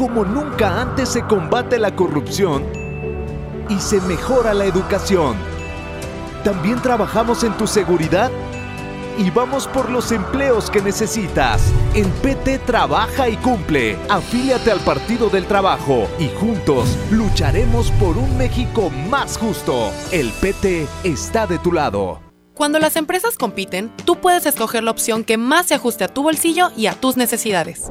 Como nunca antes se combate la corrupción y se mejora la educación. También trabajamos en tu seguridad y vamos por los empleos que necesitas. En PT trabaja y cumple. Afíliate al Partido del Trabajo y juntos lucharemos por un México más justo. El PT está de tu lado. Cuando las empresas compiten, tú puedes escoger la opción que más se ajuste a tu bolsillo y a tus necesidades.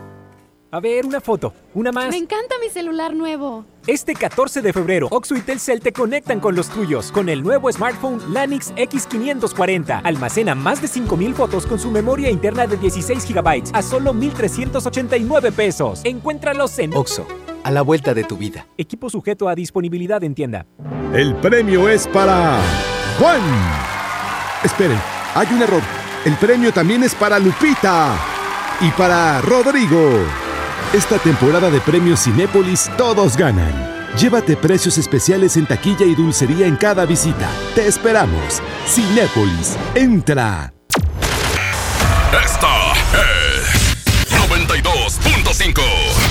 A ver, una foto, una más. Me encanta mi celular nuevo. Este 14 de febrero, Oxo y Telcel te conectan con los tuyos con el nuevo smartphone Lanix X540. Almacena más de 5000 fotos con su memoria interna de 16 GB a solo 1389 pesos. Encuéntralos en Oxo, a la vuelta de tu vida. Equipo sujeto a disponibilidad en tienda. El premio es para Juan. Esperen, hay un error. El premio también es para Lupita y para Rodrigo. Esta temporada de premios Cinépolis todos ganan. Llévate precios especiales en taquilla y dulcería en cada visita. Te esperamos. Cinépolis, entra. Esta es 92.5.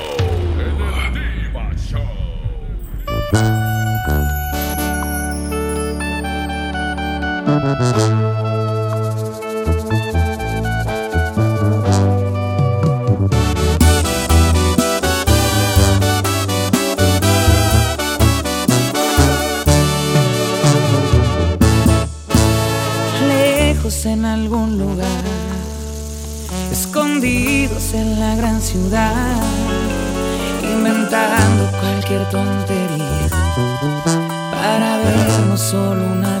En algún lugar, escondidos en la gran ciudad, inventando cualquier tontería para vernos solo una vez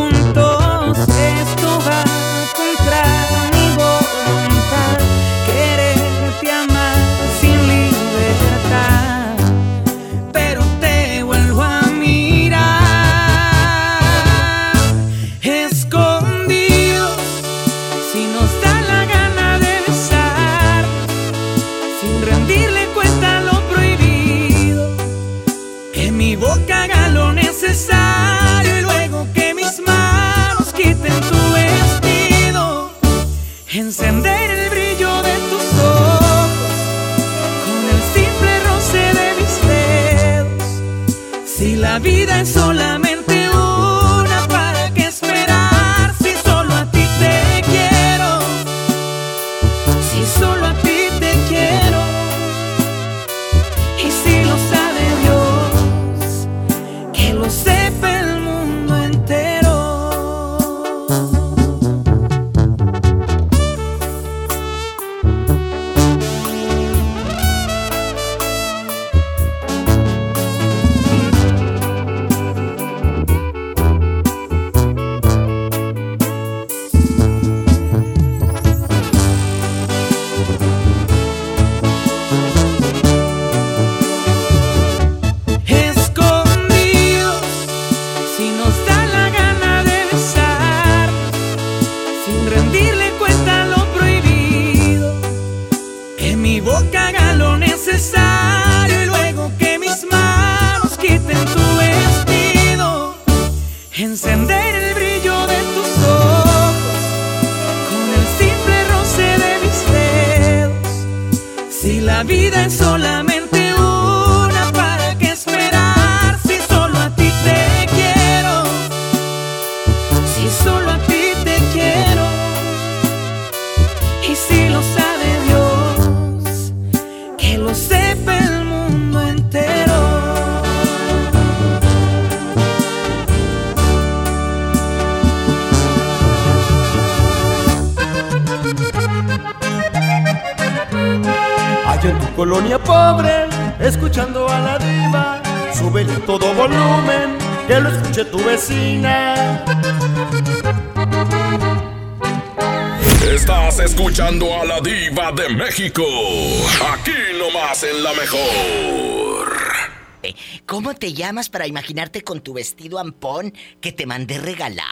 Llamas para imaginarte con tu vestido ampón que te mandé regalar?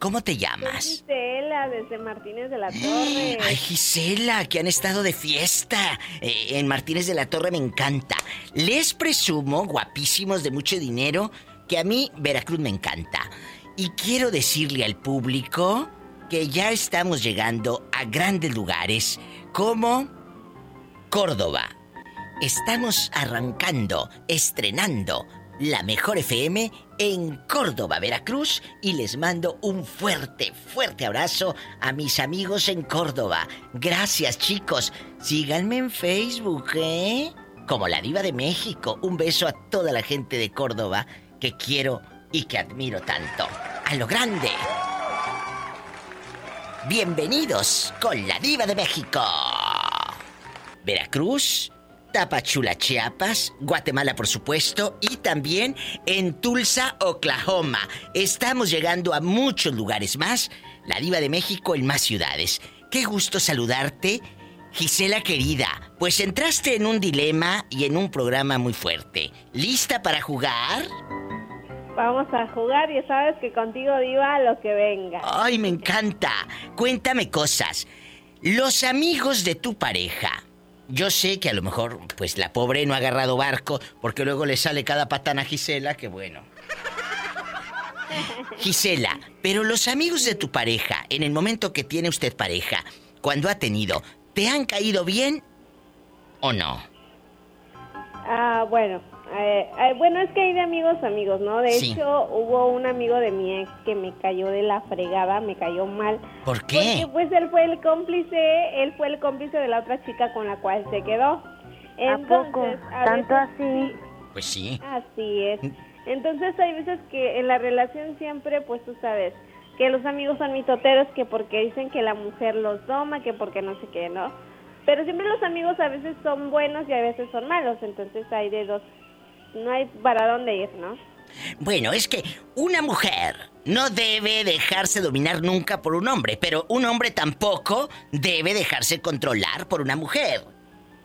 ¿Cómo te llamas? Gisela, desde Martínez de la Torre. Ay, Gisela, que han estado de fiesta. Eh, en Martínez de la Torre me encanta. Les presumo, guapísimos de mucho dinero, que a mí Veracruz me encanta. Y quiero decirle al público que ya estamos llegando a grandes lugares como Córdoba. Estamos arrancando, estrenando la mejor FM en Córdoba, Veracruz, y les mando un fuerte, fuerte abrazo a mis amigos en Córdoba. Gracias, chicos. Síganme en Facebook, ¿eh? Como la diva de México. Un beso a toda la gente de Córdoba que quiero y que admiro tanto. A lo grande. Bienvenidos con la diva de México. Veracruz, Tapachula, Chiapas, Guatemala, por supuesto, y también en Tulsa, Oklahoma. Estamos llegando a muchos lugares más. La diva de México en más ciudades. Qué gusto saludarte, Gisela querida. Pues entraste en un dilema y en un programa muy fuerte. ¿Lista para jugar? Vamos a jugar y sabes que contigo diva lo que venga. Ay, me encanta. Cuéntame cosas. Los amigos de tu pareja. Yo sé que a lo mejor, pues la pobre no ha agarrado barco, porque luego le sale cada patana a Gisela, que bueno. Gisela, pero los amigos de tu pareja, en el momento que tiene usted pareja, cuando ha tenido, ¿te han caído bien o no? Ah, bueno, eh, eh, bueno, es que hay de amigos amigos, ¿no? De Sí. hecho, hubo un amigo de mi ex que me cayó de la fregada, me cayó mal. ¿Por qué? Porque pues él fue el cómplice, él fue el cómplice de la otra chica con la cual se quedó. poco? a ¿Tanto veces así? Pues sí. Así es. Entonces hay veces que en la relación siempre, pues tú sabes, que los amigos son mitoteros, que porque dicen que la mujer los toma, que porque no sé qué, ¿no? Pero siempre los amigos a veces son buenos y a veces son malos, entonces hay de dos, no hay para dónde ir, ¿no? Bueno, es que una mujer no debe dejarse dominar nunca por un hombre, pero un hombre tampoco debe dejarse controlar por una mujer.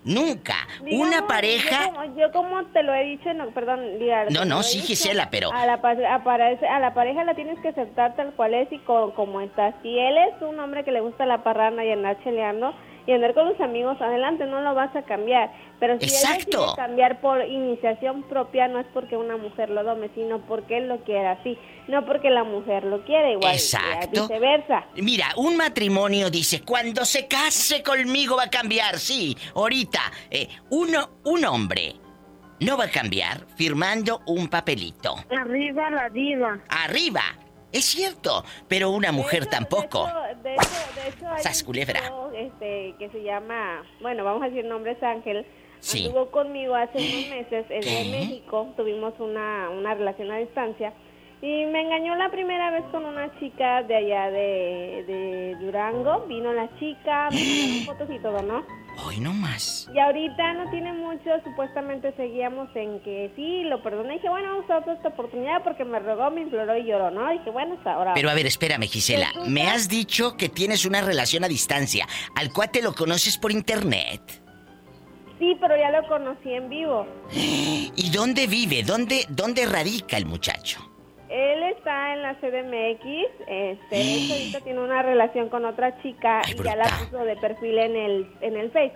Nunca. una pareja... Yo como, yo como te lo he dicho, no, perdón, diga, No, no, sí, Gisela, pero... A la, a, la pareja la tienes que aceptar tal cual es y co- como está. Si él es un hombre que le gusta la parrana y andar cheleando y andar con los amigos, adelante, no lo vas a cambiar. Pero si él Exacto. decide cambiar por iniciación propia, no es porque una mujer lo dome, sino porque él lo quiere así. No porque la mujer lo quiere, igual. Exacto. Viceversa. Mira, un matrimonio dice, cuando se case conmigo va a cambiar, sí, ahorita. eh, uno, un hombre no va a cambiar firmando un papelito. Arriba la diva. Arriba. Es cierto, pero una mujer tampoco. De hecho, de hecho hay Sas un culebra. chico, este, que se llama, bueno, vamos a decir nombres Ángel. Sí. Anduvo conmigo hace unos meses, es de. México, tuvimos una, una relación a distancia. Y me engañó la primera vez con una chica de allá de, de Durango. Vino la chica, me fotos y todo, ¿no? Hoy no más. Y ahorita no tiene mucho, supuestamente seguíamos en que sí, lo perdoné. Dije, bueno, vamos a esta oportunidad porque me rogó, me imploró y lloró, ¿no? Dije, bueno, hasta ahora. Pero a ver, espérame, Gisela. Resulta- Me has dicho que tienes una relación a distancia. ¿Al cual te lo conoces por internet? Sí, pero ya lo conocí en vivo. ¿Y dónde vive? ¿Dónde, dónde radica el muchacho? Él está en la CDMX, este, hecho, ahorita tiene una relación con otra chica y ya la puso de perfil en el, en el Face.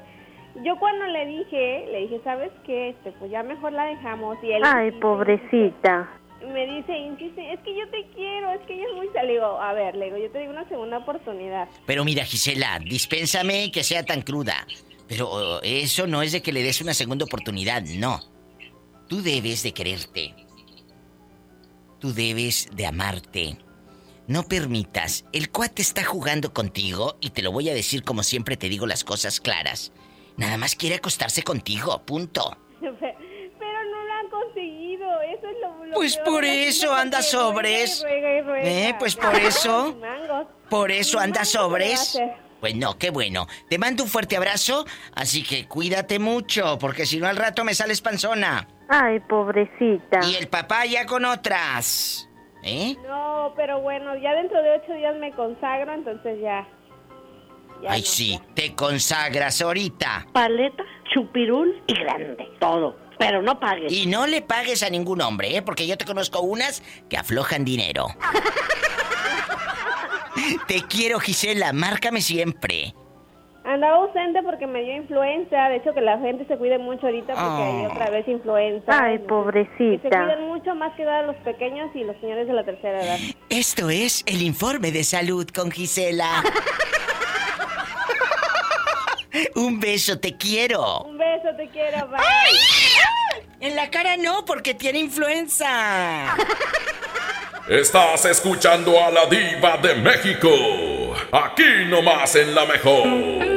Yo cuando le dije, le dije, ¿sabes qué? Este, pues ya mejor la dejamos y él Ay, insiste, pobrecita. me dice, insiste, es que yo te quiero, es que ella es muy... Le digo, a ver, le digo, yo te digo una segunda oportunidad. Pero mira, Gisela, dispénsame que sea tan cruda. Pero oh, eso no es de que le des una segunda oportunidad, no. Tú debes de quererte. Tú debes de amarte. No permitas. El cuate está jugando contigo y te lo voy a decir como siempre te digo las cosas claras. Nada más quiere acostarse contigo, punto. Pero no lo han conseguido, eso es lo, lo Pues peor por eso anda sobres. ruega y ruega y ruega. Eh, pues por eso. Por eso anda modo, ¿qué le va a sobres. Pues no, qué bueno. Te mando un fuerte abrazo, así que cuídate mucho, porque si no al rato me sales panzona. Ay, pobrecita. Y el papá ya con otras. ¿Eh? No, pero bueno, ya dentro de ocho días me consagro, entonces ya. ya Ay, no. sí, te consagras ahorita. Paleta, chupirul y grande. Todo. Pero no pagues. Y no le pagues a ningún hombre, ¿eh? Porque yo te conozco unas que aflojan dinero. te quiero, Gisela, márcame siempre. Andaba ausente porque me dio influenza. De hecho, que la gente se cuide mucho ahorita porque hay Oh. otra vez influenza. Ay, Que se pobrecita. cuiden mucho más que nada los pequeños y los señores de la tercera edad. Esto es el informe de salud con Gisela. Un beso, te quiero. Un beso, te quiero. Bye. En la cara no, porque tiene influenza. Estás escuchando a la diva de México. Aquí nomás en la mejor.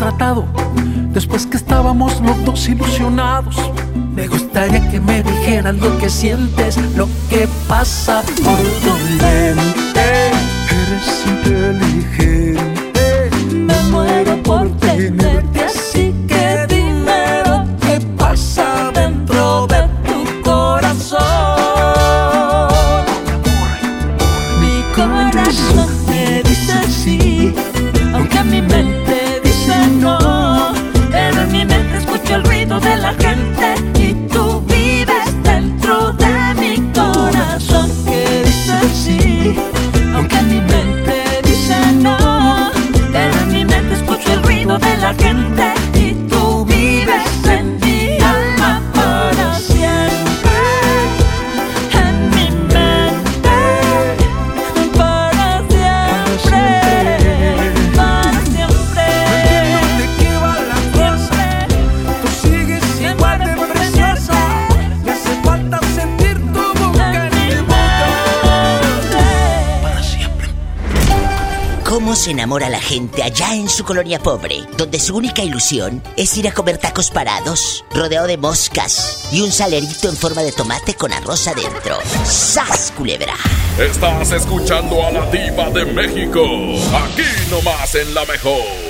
tratado. Después que estábamos los dos ilusionados. Me gustaría que me dijeras lo que sientes, lo que pasa por tu mente. Eres inteligente. Me muero por tenerte gente allá en su colonia pobre, donde su única ilusión es ir a comer tacos parados, rodeado de moscas y un salerito en forma de tomate con arroz adentro? ¡Sas, culebra! Estás escuchando a la diva de México. Aquí nomás en la mejor.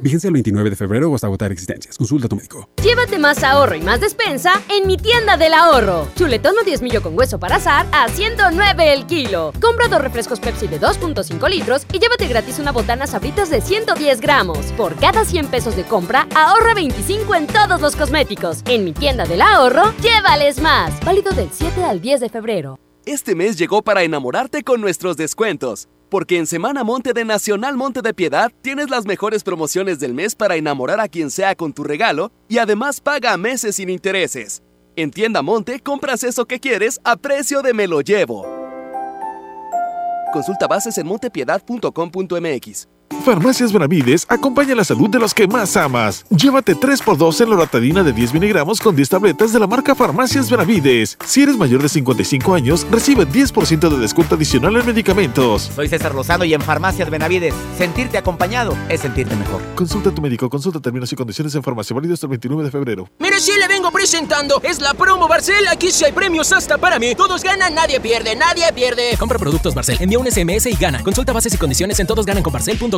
Vigencia el 29 de febrero o hasta agotar existencias. Consulta a tu médico. Llévate más ahorro y más despensa en mi tienda del ahorro. Chuletón o 10 millo con hueso para azar a 109 el kilo. Compra dos refrescos Pepsi de 2.5 litros y llévate gratis una botana sabritas de 110 gramos. Por cada 100 pesos de compra, ahorra 25 en todos los cosméticos. En mi tienda del ahorro, llévales más. Válido del 7 al 10 de febrero. Este mes llegó para enamorarte con nuestros descuentos. Porque en Semana Monte de Nacional Monte de Piedad tienes las mejores promociones del mes para enamorar a quien sea con tu regalo y además paga a meses sin intereses. En Tienda Monte compras eso que quieres a precio de me lo llevo. Consulta bases en montepiedad.com.mx. Farmacias Benavides acompaña la salud de los que más amas. Llévate 3x2 en loratadina de 10 miligramos con 10 tabletas de la marca Farmacias Benavides. Si eres mayor de 55 años, recibe 10% de descuento adicional en medicamentos. Soy César Lozano y en Farmacias Benavides, sentirte acompañado es sentirte mejor. Consulta a tu médico, consulta términos y condiciones en farmacia válido hasta el 29 de febrero. Mire, sí le vengo presentando. Es la promo Barcel. Aquí sí hay premios hasta para mí. Todos ganan, nadie pierde, nadie pierde. Compra productos Barcel, envía un SMS y gana. Consulta bases y condiciones en todosgananconbarcel.com.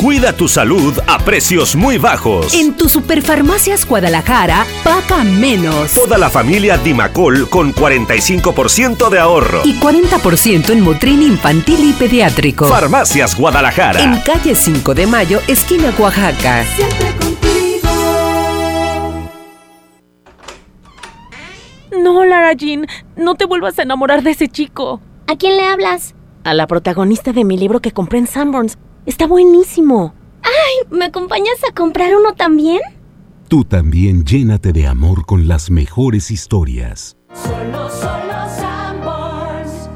Cuida tu salud a precios muy bajos. En tu Superfarmacias Guadalajara, paga menos. Toda la familia Dimacol con 45% de ahorro. Y 40% en Motrin infantil y pediátrico. Farmacias Guadalajara. En calle 5 de Mayo, esquina Oaxaca. Siempre contigo. No, Lara Jean, no te vuelvas a enamorar de ese chico. ¿A quién le hablas? A la protagonista de mi libro que compré en Sanborns. Está buenísimo. ¡Ay! ¿Me acompañas a comprar uno también? Tú también llénate de amor con las mejores historias. Solo, solo Sanborns.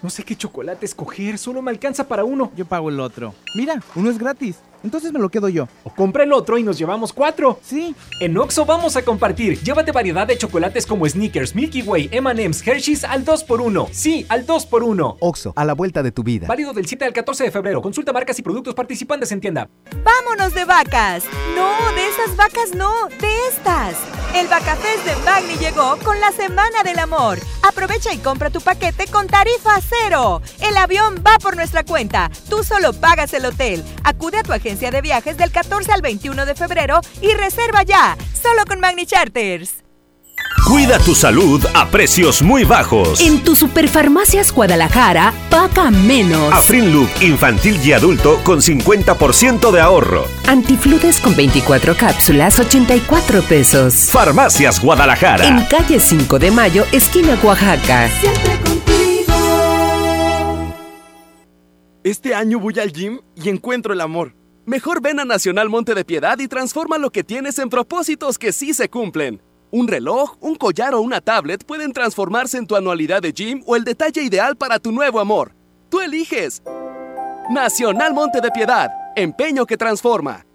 No sé qué chocolate escoger, solo me alcanza para uno. Yo pago el otro. Mira, uno es gratis. Entonces me lo quedo yo. O compra el otro y nos llevamos cuatro. Sí. En Oxo vamos a compartir. Llévate variedad de chocolates como Snickers, Milky Way, M&M's, Hershey's al 2x1. Sí, al 2x1. Oxo, a la vuelta de tu vida. Válido del 7 al 14 de febrero. Consulta marcas y productos participantes en tienda. ¡Vámonos de vacas! No, de esas vacas no, de estas. El Vacafest de Magni llegó con la Semana del Amor. Aprovecha y compra tu paquete con tarifa cero. El avión va por nuestra cuenta. Tú solo pagas el hotel. Acude a tu agencia de viajes del 14 al 21 de febrero y reserva ya, solo con Magni Charters. Cuida tu salud a precios muy bajos. En tu Superfarmacias Guadalajara, paga menos. Afrin Loop infantil y adulto con 50% de ahorro. Antifludes con 24 cápsulas, 84 pesos. Farmacias Guadalajara. En calle 5 de Mayo, esquina Oaxaca. Siempre contigo. Este año voy al gym y encuentro el amor. Mejor ven a Nacional Monte de Piedad y transforma lo que tienes en propósitos que sí se cumplen. Un reloj, un collar o una tablet pueden transformarse en tu anualidad de gym o el detalle ideal para tu nuevo amor. Tú eliges. Nacional Monte de Piedad, empeño que transforma.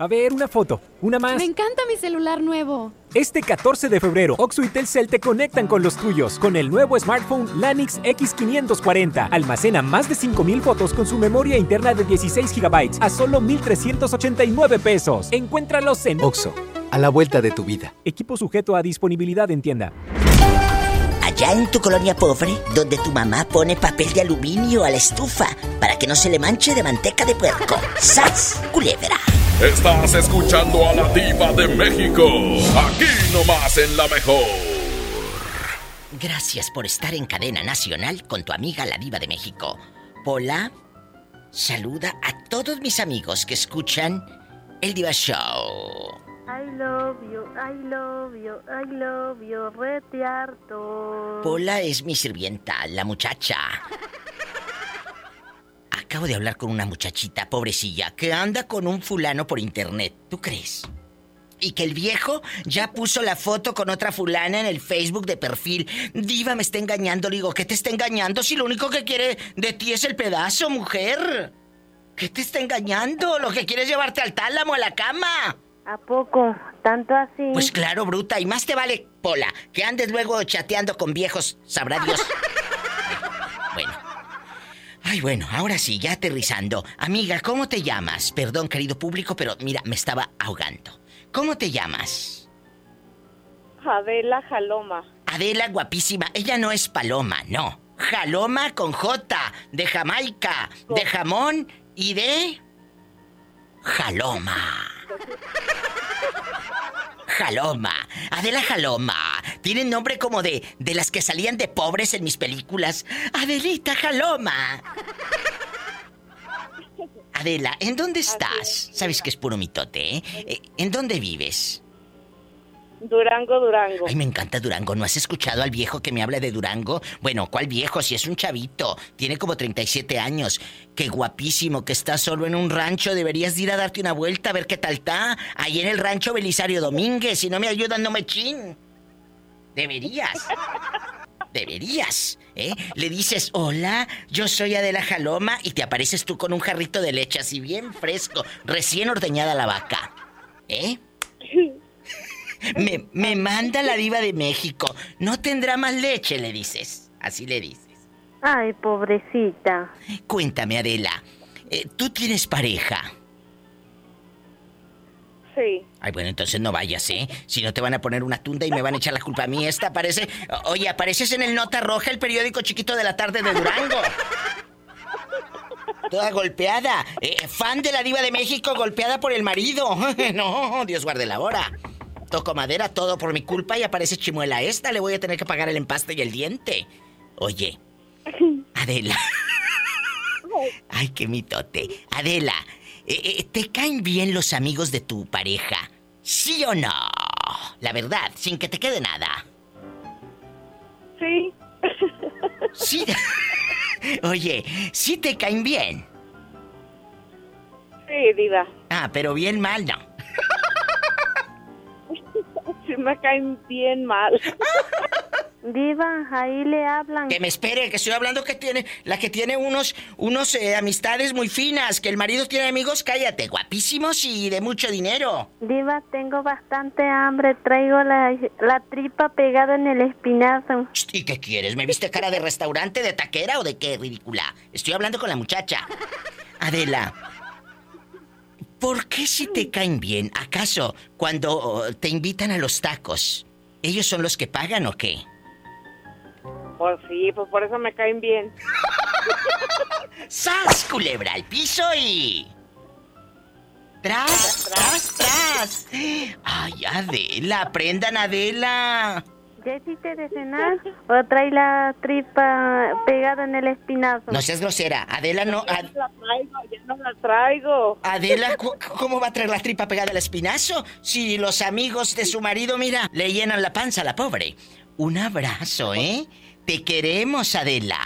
A ver, una foto, una más. Me encanta mi celular nuevo. Este 14 de febrero, Oxo y Telcel te conectan con los tuyos con el nuevo smartphone Lanix X540. Almacena más de 5000 fotos con su memoria interna de 16 GB a solo 1389 pesos. Encuéntralos en Oxo, a la vuelta de tu vida. Equipo sujeto a disponibilidad en tienda. Allá en tu colonia pobre, donde tu mamá pone papel de aluminio a la estufa para que no se le manche de manteca de puerco. ¡Sas! Culebra. Estás escuchando a la diva de México. Aquí nomás en la mejor. Gracias por estar en cadena nacional con tu amiga la diva de México. Pola, saluda a todos mis amigos que escuchan el Diva Show. I love you, I love you, I love you, rete harto. Pola es mi sirvienta, la muchacha. Acabo de hablar con una muchachita, pobrecilla, que anda con un fulano por internet. ¿Tú crees? Y que el viejo ya puso la foto con otra fulana en el Facebook de perfil. Diva me está engañando. Digo, ¿qué te está engañando si lo único que quiere de ti es el pedazo, mujer? ¿Qué te está engañando? Lo que quiere es llevarte al tálamo, a la cama. ¿A poco? ¿Tanto así? Pues claro, bruta. Y más te vale, Pola, que andes luego chateando con viejos, sabrá Dios. bueno. Ay, bueno, ahora sí, ya aterrizando. Amiga, ¿cómo te llamas? Perdón, querido público, pero mira, me estaba ahogando. ¿Cómo te llamas? Adela Jaloma. Adela, guapísima. Ella no es paloma, no. Jaloma con J, de Jamaica, de jamón y de... Jaloma. Jaloma. Adela Jaloma. Tiene nombre como de, de las que salían de pobres en mis películas. Adelita Jaloma. Adela, ¿en dónde estás? Sabes que es puro mitote, ¿eh? Eh, ¿En dónde vives? Durango, Durango. Ay, me encanta Durango. ¿No has escuchado al viejo que me habla de Durango? Bueno, ¿cuál viejo? Si es un chavito. Tiene como 37 años. Qué guapísimo que está solo en un rancho. Deberías ir a darte una vuelta a ver qué tal está. Ahí en el rancho Belisario Domínguez. Si no me ayudan, no me chin. Deberías. Deberías, ¿eh? Le dices, hola, yo soy Adela Jaloma y te apareces tú con un jarrito de leche así bien fresco, recién ordeñada la vaca. ¿Eh? Me, me manda la diva de México. No tendrá más leche, le dices. Así le dices. Ay, pobrecita. Cuéntame, Adela. eh, ¿Tú tienes pareja? Sí. Ay, bueno, entonces no vayas, ¿eh? Si no te van a poner una tunda y me van a echar la culpa a mí. Esta aparece... Oye, apareces en el Nota Roja, el periódico chiquito de la tarde de Durango. Toda golpeada. Eh, fan de la diva de México, golpeada por el marido. no, Dios guarde la hora. Toco madera, todo por mi culpa y aparece chimuela esta. Le voy a tener que pagar el empaste y el diente. Oye, Adela. Ay, qué mitote. Adela, eh, eh, ¿te caen bien los amigos de tu pareja? ¿Sí o no? La verdad, sin que te quede nada. Sí. Sí. Oye, ¿sí te caen bien? Sí, diva. Ah, pero bien mal, no. Sí me caen bien mal. Diva, ahí le hablan. Que me espere, que estoy hablando que tiene, la que tiene unos, unos eh, amistades muy finas, que el marido tiene amigos, cállate, guapísimos y de mucho dinero. Diva, tengo bastante hambre. Traigo la, la tripa pegada en el espinazo. ¿Y qué quieres? ¿Me viste cara de restaurante, de taquera o de qué, ridícula? Estoy hablando con la muchacha. Adela, ¿por qué si te caen bien? ¿Acaso cuando oh, te invitan a los tacos, ellos son los que pagan o qué? Pues sí, pues por eso me caen bien. ¡Sas, culebra al piso y... ¡Tras, tras, tras! ¡Ay, Adela! ¡Aprendan, Adela! ¿Ya hiciste de cenar? ¿O trae la tripa pegada en el espinazo? No seas grosera. Adela no... Ya no la traigo, ya no la traigo. Adela, ¿cómo va a traer la tripa pegada al espinazo? Si los amigos de su marido, mira, le llenan la panza a la pobre. Un abrazo, ¿eh? Te queremos, Adela.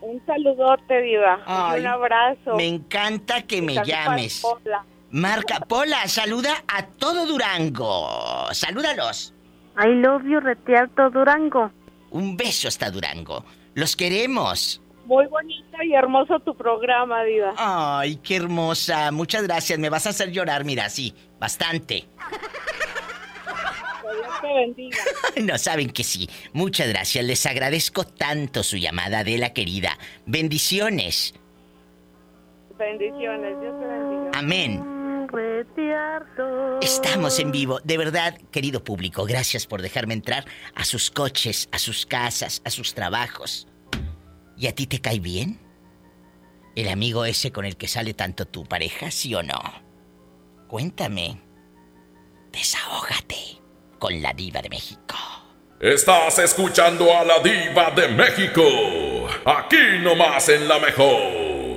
Un saludote, Diva. Ay, un abrazo. Me encanta que me llames. Pola. Marca Pola, saluda a todo Durango. Salúdalos. I love you, Retialto Durango. Un beso hasta Durango. Los queremos. Muy bonito y hermoso tu programa, Diva. Ay, qué hermosa. Muchas gracias. Me vas a hacer llorar, mira, sí, bastante. Dios te bendiga. No saben que sí. Muchas gracias. Les agradezco tanto su llamada de la querida. Bendiciones. Bendiciones, Dios te bendiga. Amén. Retiarto. Estamos en vivo. De verdad, querido público, gracias por dejarme entrar a sus coches, a sus casas, a sus trabajos. ¿Y a ti te cae bien? ¿El amigo ese con el que sale tanto tu pareja, sí o no? Cuéntame. Desahógate con la diva de México. Estás escuchando a la diva de México. Aquí nomás en la mejor.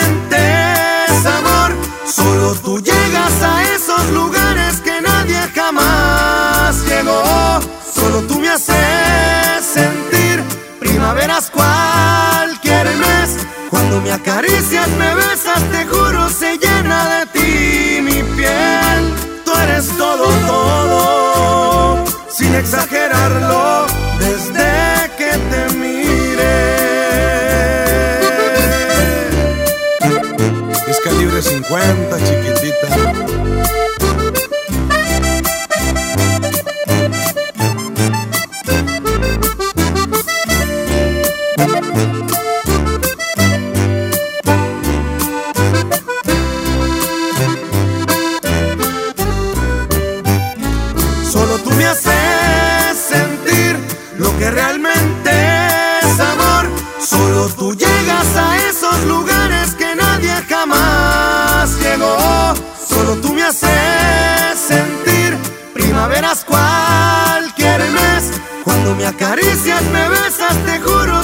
Solo tú llegas a esos lugares que nadie jamás llegó. Solo tú me haces sentir primaveras cualquier mes. Cuando me acaricias, me besas, te juro se llena de ti mi piel. Tú eres todo, todo, sin exagerarlo. 50, chiquitita. Solo tú me haces sentir lo que realmente es amor. Solo me acaricias, me besas, te juro,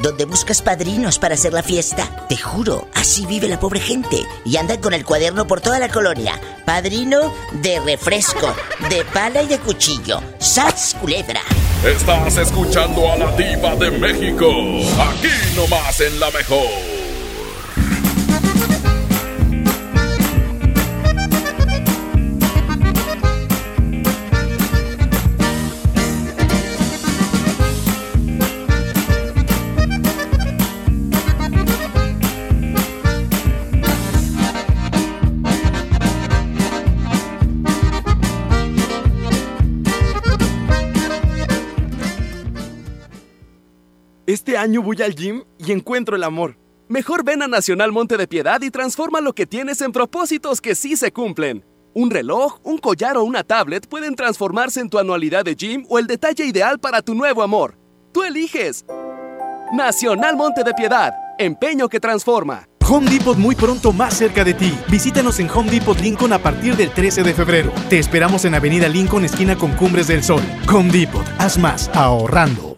donde buscas padrinos para hacer la fiesta, te juro, así vive la pobre gente. Y andan con el cuaderno por toda la colonia. Padrino de refresco, de pala y de cuchillo. ¡Sats, culebra! Estás escuchando a la diva de México. Aquí nomás en la mejor. Año voy al gym y encuentro el amor. Mejor ven a Nacional Monte de Piedad y transforma lo que tienes en propósitos que sí se cumplen. Un reloj, un collar o una tablet pueden transformarse en tu anualidad de gym o el detalle ideal para tu nuevo amor. Tú eliges. Nacional Monte de Piedad, empeño que transforma. Home Depot muy pronto más cerca de ti. Visítanos en Home Depot Lincoln a partir del 13 de febrero. Te esperamos en Avenida Lincoln, esquina con Cumbres del Sol. Home Depot, haz más ahorrando.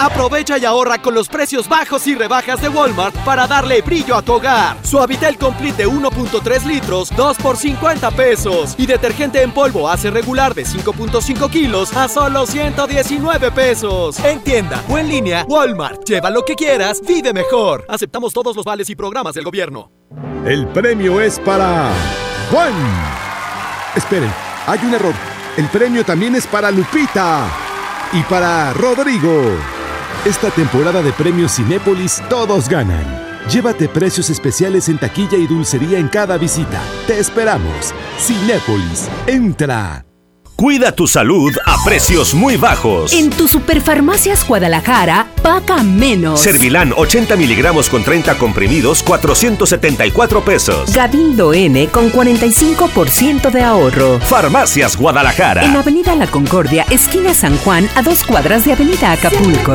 Aprovecha y ahorra con los precios bajos y rebajas de Walmart para darle brillo a tu hogar. Suavitel Complete de 1.3 litros, 2 por 50 pesos. Y detergente en polvo hace regular de 5.5 kilos a solo 119 pesos. En tienda o en línea, Walmart. Lleva lo que quieras, vive mejor. Aceptamos todos los vales y programas del gobierno. El premio es para Juan. Esperen, hay un error. El premio también es para Lupita y para Rodrigo. Esta temporada de premios Cinépolis todos ganan. Llévate precios especiales en taquilla y dulcería en cada visita. Te esperamos. Cinépolis, entra. Cuida tu salud a precios muy bajos. En tu Superfarmacias Guadalajara, paga menos. Servilán 80 miligramos con 30 comprimidos, 474 pesos. Gabindo N con 45% de ahorro. Farmacias Guadalajara. En Avenida La Concordia, esquina San Juan, a dos cuadras de Avenida Acapulco.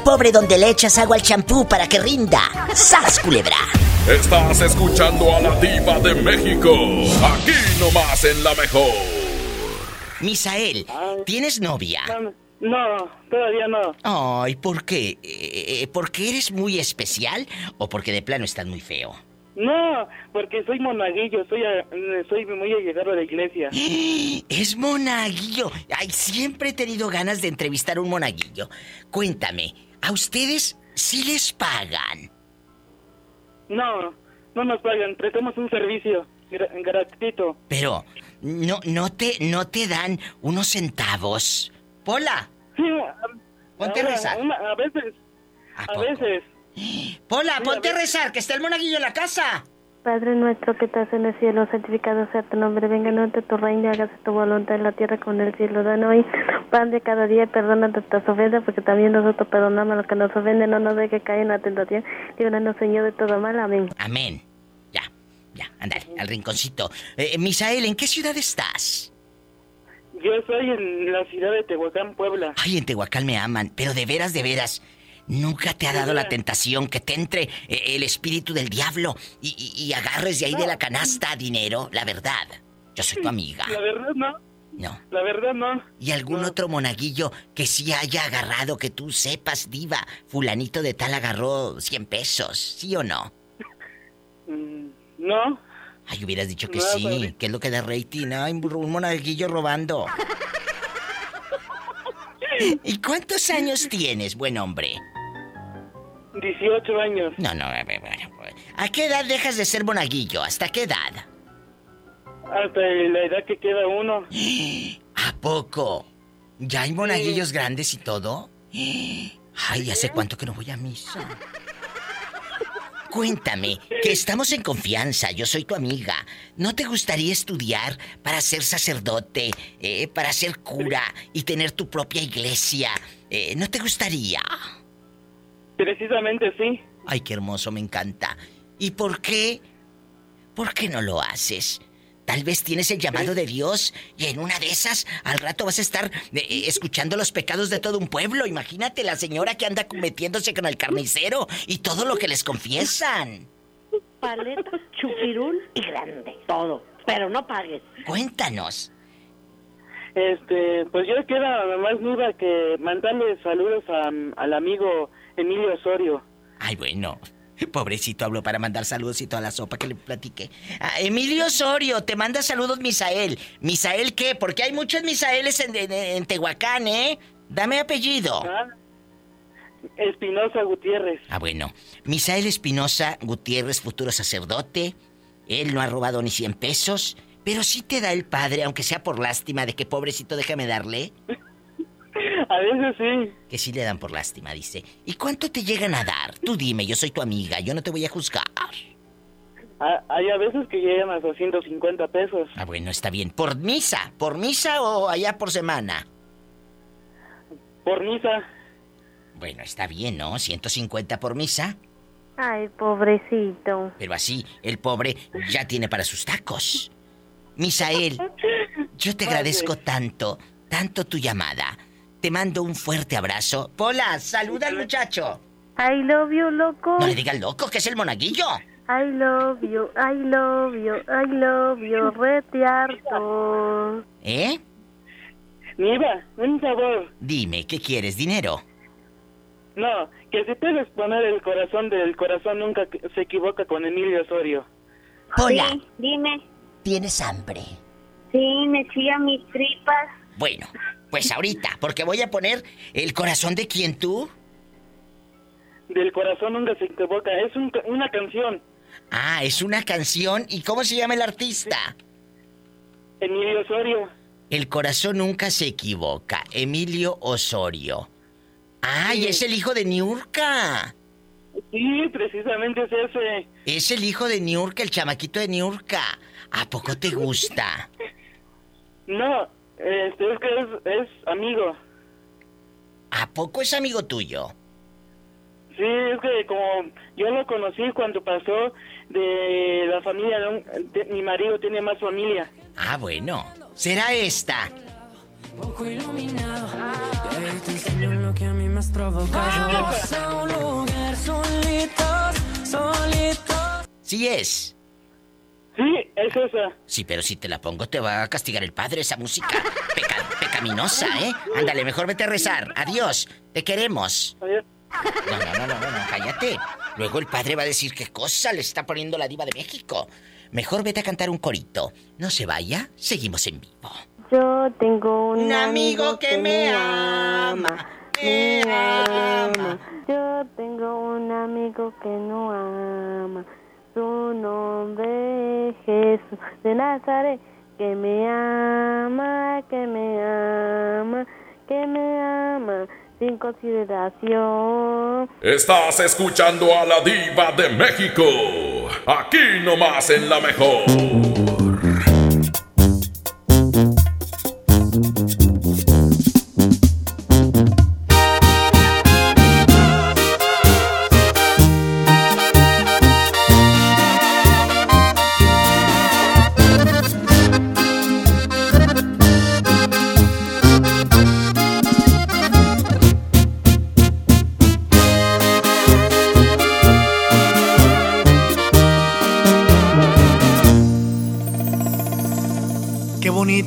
Pobre donde le echas agua al champú para que rinda. ¡Sas, culebra! Estás escuchando a la diva de México. Aquí nomás en la mejor. Misael, ¿tienes novia? No, todavía no. Ay, ¿por qué? Eh, ¿Porque eres muy especial o porque de plano estás muy feo? No, porque soy monaguillo, soy, a- soy muy allegado a la iglesia. Es monaguillo. Ay, siempre he tenido ganas de entrevistar a un monaguillo. Cuéntame, ¿a ustedes sí les pagan? No, no nos pagan, prestamos un servicio gra- gratuito. Pero, ¿no, no, te, ¿no te dan unos centavos? Pola, Sí, Ponte una- a veces, a, veces. Pola, ponte a rezar, que está el monaguillo en la casa. Padre nuestro que estás en el cielo, santificado sea tu nombre, venga a tu reino, hágase tu voluntad en la tierra como en el cielo. Danos hoy pan de cada día y perdona nuestras ofensas, porque también nosotros perdonamos a los que nos ofenden, no nos dejes caer en la tentación, líbranos Señor de todo mal, amén. Amén. Ya, ya, ándale, al rinconcito. Eh, Misael, ¿en qué ciudad estás? Yo soy en la ciudad de Tehuacán, Puebla. Ay, en Tehuacán me aman, pero de veras, de veras. ¿Nunca te ha dado la tentación que te entre eh, el espíritu del diablo y, y- y agarres de ahí de la canasta dinero? La verdad. Yo soy tu amiga. La verdad no, No. la verdad no. ¿Y algún otro monaguillo que sí haya agarrado, que tú sepas, diva? Fulanito de tal agarró 100 pesos, ¿sí o no? Mm, No, Ay, hubieras dicho que No, sí, padre. que es lo que da rating. Ay, un monaguillo robando. ¿Y cuántos años tienes, buen hombre? 18 años. No, no, bueno, pues, ¿a qué edad dejas de ser monaguillo? ¿Hasta qué edad? Hasta la edad que queda uno. ¿A poco? ¿Ya hay monaguillos grandes y todo? Ay, ¿hace cuánto que no voy a misa? Cuéntame, que estamos en confianza, yo soy tu amiga. ¿No te gustaría estudiar para ser sacerdote, eh, para ser cura y tener tu propia iglesia? Eh, ¿No te gustaría? Precisamente sí. Ay, qué hermoso, me encanta. ¿Y por qué? ¿Por qué no lo haces? Tal vez tienes el llamado de Dios y en una de esas al rato vas a estar eh, escuchando los pecados de todo un pueblo. Imagínate la señora que anda metiéndose con el carnicero y todo lo que les confiesan. Paleta, chupirul y grande. Todo. Pero no pagues. Cuéntanos. Este, pues yo queda más duda que mandarle saludos a, al amigo Emilio Osorio. Ay, bueno. Pobrecito habló para mandar saludos y toda la sopa que le platiqué. Ah, Emilio Osorio, te manda saludos Misael. ¿Misael qué? Porque hay muchos Misaeles en, en- en Tehuacán, ¿eh? Dame apellido. Espinosa Gutiérrez. Ah, bueno. Misael Espinosa Gutiérrez, futuro sacerdote. Él no ha robado ni 100 pesos, pero sí te da el padre, aunque sea por lástima de que pobrecito déjame darle. A veces sí. Que sí le dan por lástima, dice. ¿Y cuánto te llegan a dar? Tú dime, yo soy tu amiga, yo no te voy a juzgar. A- hay a veces que llegan a 250 pesos. Ah, bueno, está bien. ¿Por misa? ¿Por misa o allá por semana? Por misa. Bueno, está bien, ¿no? 150 por misa. Ay, pobrecito. Pero así, el pobre ya tiene para sus tacos. Misael, yo te agradezco tanto, tanto tu llamada. Te mando un fuerte abrazo. Pola, saluda al muchacho. I love you, loco. No le digas loco, que es el monaguillo. I love you, I love you, I love you, retiarto. ¿Eh? Mira, un favor. Dime, ¿qué quieres? ¿Dinero? No, que si puedes poner el corazón del corazón nunca se equivoca con Emilio Osorio. Hola. Sí, dime. ¿Tienes hambre? Sí, me chía mis tripas. Bueno, pues ahorita, porque voy a poner el corazón de quién tú. Del corazón nunca se equivoca. Es un- una canción. Ah, es una canción. ¿Y cómo se llama el artista? Emilio Osorio. El corazón nunca se equivoca. Emilio Osorio. ¡Ay, es el hijo de Niurka! Sí, precisamente es ese. Es el hijo de Niurka, el chamaquito de Niurka. ¿A poco te gusta? No, este, es que es, es amigo. ¿A poco es amigo tuyo? Sí, es que como yo lo conocí cuando pasó de la familia de, un- de- mi marido tiene más familia. Ah, bueno. Será esta. Poco iluminado. Te enseño lo que a mí me has provocado. Vamos a un lugar solitos, solitos. Sí es. Sí, es esa. Sí, pero si te la pongo te va a castigar el padre esa música. Peca- pecaminosa, ¿eh? Ándale, mejor vete a rezar. Adiós. Te queremos. No, no, no, no, no, no, cállate. Luego el padre va a decir qué cosa le está poniendo la diva de México. Mejor vete a cantar un corito. No se vaya, seguimos en vivo. Yo tengo un, Un amigo que me ama, me ama. Yo tengo un amigo que no ama. Su nombre es Jesús de Nazaret. Que me ama, que me ama, que me ama. Sin consideración. Estás escuchando a la diva de México. Aquí nomás en la mejor.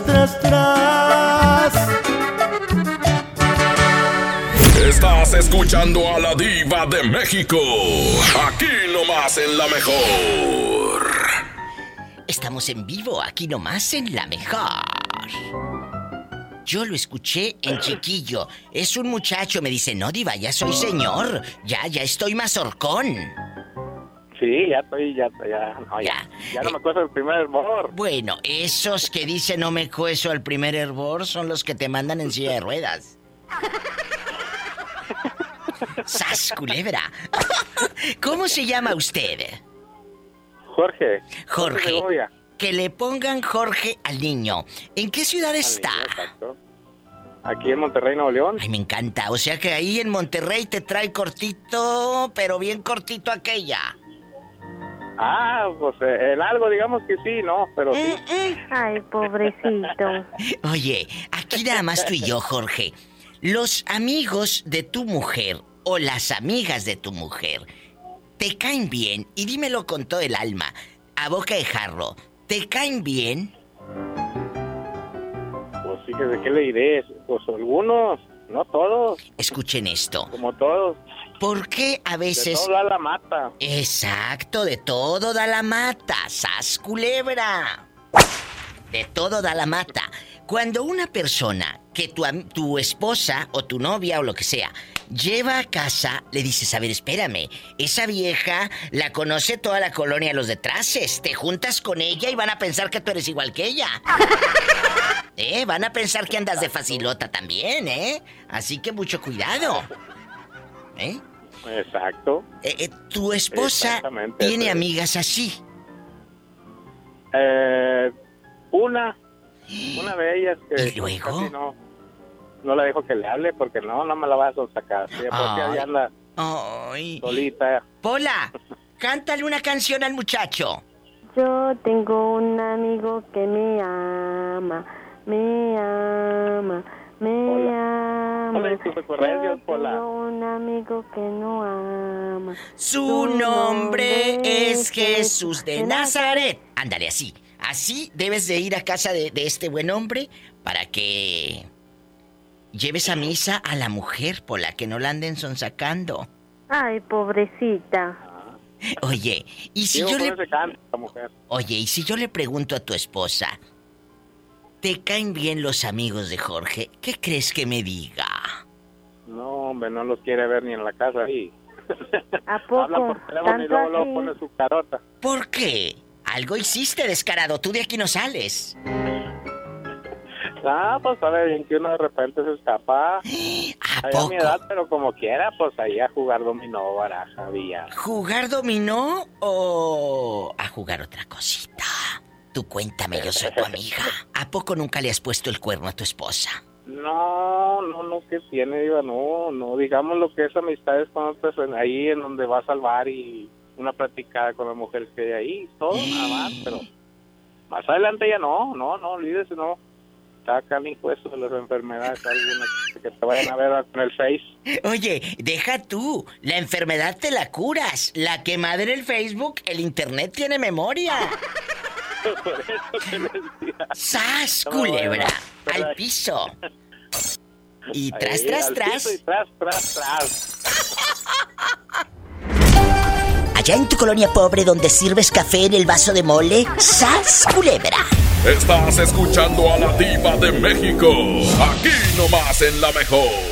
tras, tras. Estás escuchando a la diva de México. Aquí nomás en la mejor. Estamos en vivo, aquí nomás en la mejor. Yo lo escuché en chiquillo. Es un muchacho, me dice, no, diva, ya soy señor. Ya, ya estoy más horcón. Sí, ya estoy, ya, ya, no, ya, ya no me acuerdo el primer hervor. Bueno, esos que dicen no me cueso al primer hervor son los que te mandan en silla de ruedas. ¡Sas, culebra! ¿Cómo se llama usted? Jorge. Jorge. Que le pongan Jorge al niño. ¿En qué ciudad está? Aquí en Monterrey, Nuevo León. Ay, me encanta. O sea que ahí en Monterrey te trae cortito, pero bien cortito aquella. Ah, pues eh, en algo digamos que sí, ¿no? Pero sí. Ay, pobrecito. Oye, aquí nada más tú y yo, Jorge. Los amigos de tu mujer o las amigas de tu mujer te caen bien y dímelo con todo el alma, a boca de jarro. ¿Te caen bien? Pues fíjese, ¿qué le diré? Pues algunos, no todos. Escuchen esto. Como todos. ¿Por qué a veces... De todo da la mata. Exacto, de todo da la mata. ¡Sas culebra! De todo da la mata. Cuando una persona que tu, tu esposa o tu novia o lo que sea lleva a casa, le dices, a ver, espérame, esa vieja la conoce toda la colonia Los Detraces. Te juntas con ella y van a pensar que tú eres igual que ella. ¿Eh? Van a pensar que andas de facilota también, ¿eh? Así que mucho cuidado. ¿Eh? Exacto. Eh, eh, tu esposa tiene sí. amigas así. Eh, una, una de ellas que ¿Y luego? casi no, no le dejo que le hable porque no, no me la vas a sacar. Sí, porque anda Ay. solita. Pola, cántale una canción al muchacho. Yo tengo un amigo que me ama, me ama, me ama. Hola, ¿y tus ocurrencias, Yo Pola? tengo un amigo que no ama. Su nombre es Jesús de Nazaret. Ándale, así. Así debes de ir a casa de, de este buen hombre para que lleves a misa a la mujer, Pola, que no la anden sonsacando. Ay, pobrecita. Oye, y si Digo, yo le... mujer. Oye, y si yo le pregunto a tu esposa, ¿te caen bien los amigos de Jorge? ¿Qué crees que me diga? No, hombre, no los quiere ver ni en la casa ahí. ¿A poco? Habla por teléfono y ¿Tanto luego, luego pone su carota. ¿Por qué? Algo hiciste, descarado. Tú de aquí no sales. Ah, pues a ver, en que uno de repente se escapa. ¿A Ahí a poco? mi edad, pero como quiera, pues ahí a jugar dominó, baraja, billar. ¿Jugar dominó o a jugar otra cosita? Tú cuéntame, yo soy tu amiga. ¿A poco nunca le has puesto el cuerno a tu esposa? No, no, no, que tiene, diva, no, no, digamos lo que es amistades con otras, ahí en donde vas al bar y una platicada con la mujer que hay ahí, todo nada más, pero más adelante ya no, no, no, olvídese, no. Está acá el impuesto de las enfermedades, que te vayan a ver con el Face. Oye, deja tú. La enfermedad te la curas. La que madre el Facebook, el internet tiene memoria. Por eso te decía. ¡Sas, No culebra! Al piso. Y tras, Ahí, tras, tras. piso y tras, tras, tras. Allá en tu colonia pobre donde sirves café en el vaso de mole, ¡sas, culebra! Estás escuchando a la diva de México. Aquí nomás en la mejor.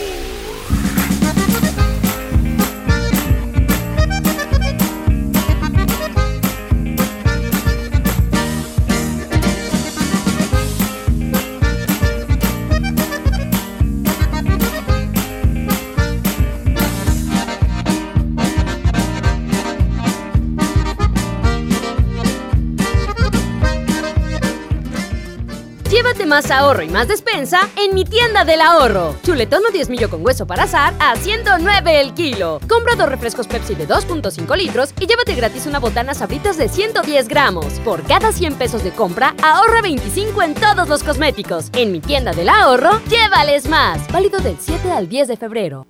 Más ahorro y más despensa en mi tienda del ahorro. Chuletón o 10 millo con hueso para azar a 109 el kilo. Compra dos refrescos Pepsi de 2.5 litros y llévate gratis una botana sabritas de 110 gramos. Por cada 100 pesos de compra, ahorra 25 en todos los cosméticos. En mi tienda del ahorro, llévales más. Válido del 7 al 10 de febrero.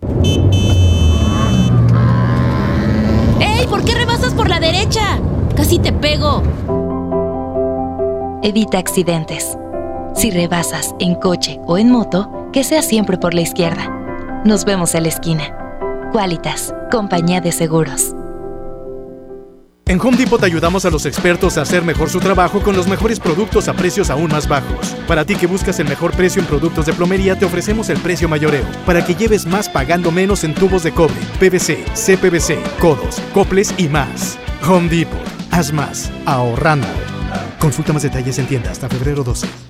¡Ey! ¿Por qué rebasas por la derecha? casi te pego. Evita accidentes. Si rebasas en coche o en moto, que sea siempre por la izquierda. Nos vemos en la esquina. Qualitas, compañía de seguros. En Home Depot te ayudamos a los expertos a hacer mejor su trabajo con los mejores productos a precios aún más bajos. Para ti que buscas el mejor precio en productos de plomería, te ofrecemos el precio mayoreo, para que lleves más pagando menos en tubos de cobre, PVC, CPVC, codos, coples y más. Home Depot, haz más, ahorrando. Consulta más detalles en tienda hasta febrero 12.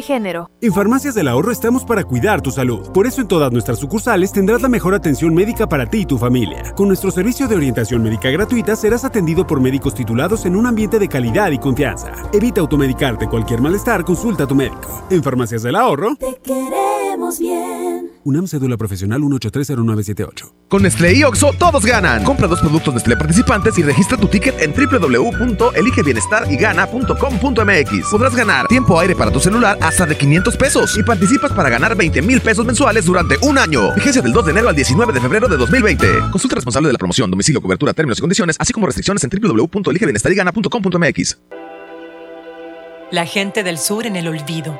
Género. En Farmacias del Ahorro estamos para cuidar tu salud. Por eso en todas nuestras sucursales tendrás la mejor atención médica para ti y tu familia. Con nuestro servicio de orientación médica gratuita serás atendido por médicos titulados en un ambiente de calidad y confianza. Evita automedicarte cualquier malestar, consulta a tu médico. En Farmacias del Ahorro. Te queremos bien. UNAM Cédula Profesional 1830978. Con Nestlé y Oxo todos ganan. Compra dos productos Nestlé participantes y registra tu ticket en www.eligebienestarygana.com.mx. Podrás ganar tiempo aire para tu celular hasta de 500 pesos y participas para ganar 20 mil pesos mensuales durante un año. Vigencia del 2 de enero al 19 de febrero de 2020. Consulta responsable de la promoción, domicilio, cobertura, términos y condiciones, así como restricciones en www.eligebienestarygana.com.mx. La gente del sur en el olvido,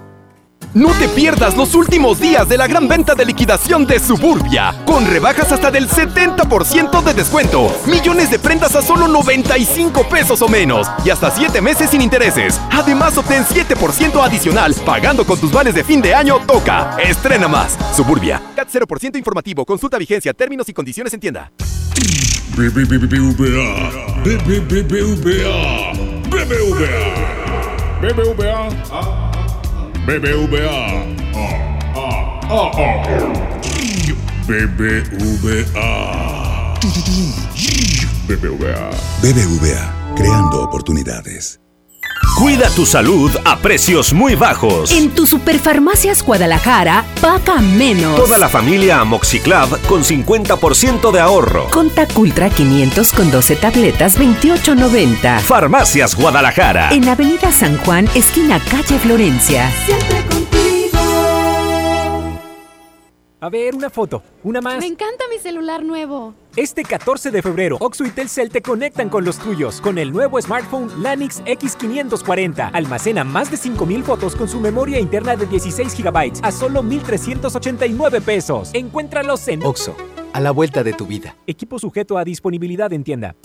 No te pierdas los últimos días de la gran venta de liquidación de Suburbia, con rebajas hasta del 70% de descuento, millones de prendas a solo 95 pesos o menos y hasta 7 meses sin intereses. Además, obtén 7% adicional pagando con tus vales de fin de año Toca. Estrena más. Suburbia. CAT 0% informativo. Consulta vigencia, términos y condiciones en tienda. BBVA. BBVA. BBVA. BBVA. BBVA. BBVA. BBVA. BBVA, creando oportunidades. Cuida tu salud a precios muy bajos. En tu Superfarmacias Guadalajara, paga menos. Toda la familia Amoxiclav con 50% de ahorro. Contac Ultra 500 con 12 tabletas, 28.90. Farmacias Guadalajara. En Avenida San Juan, esquina calle Florencia. Siempre contigo. A ver, una foto, una más. Me encanta mi celular nuevo. Este 14 de febrero, Oxo y Telcel te conectan con los tuyos con el nuevo smartphone Lanix X540. Almacena más de 5000 fotos con su memoria interna de 16 GB a solo 1389 pesos. Encuéntralos en Oxo, a la vuelta de tu vida. Equipo sujeto a disponibilidad en tienda.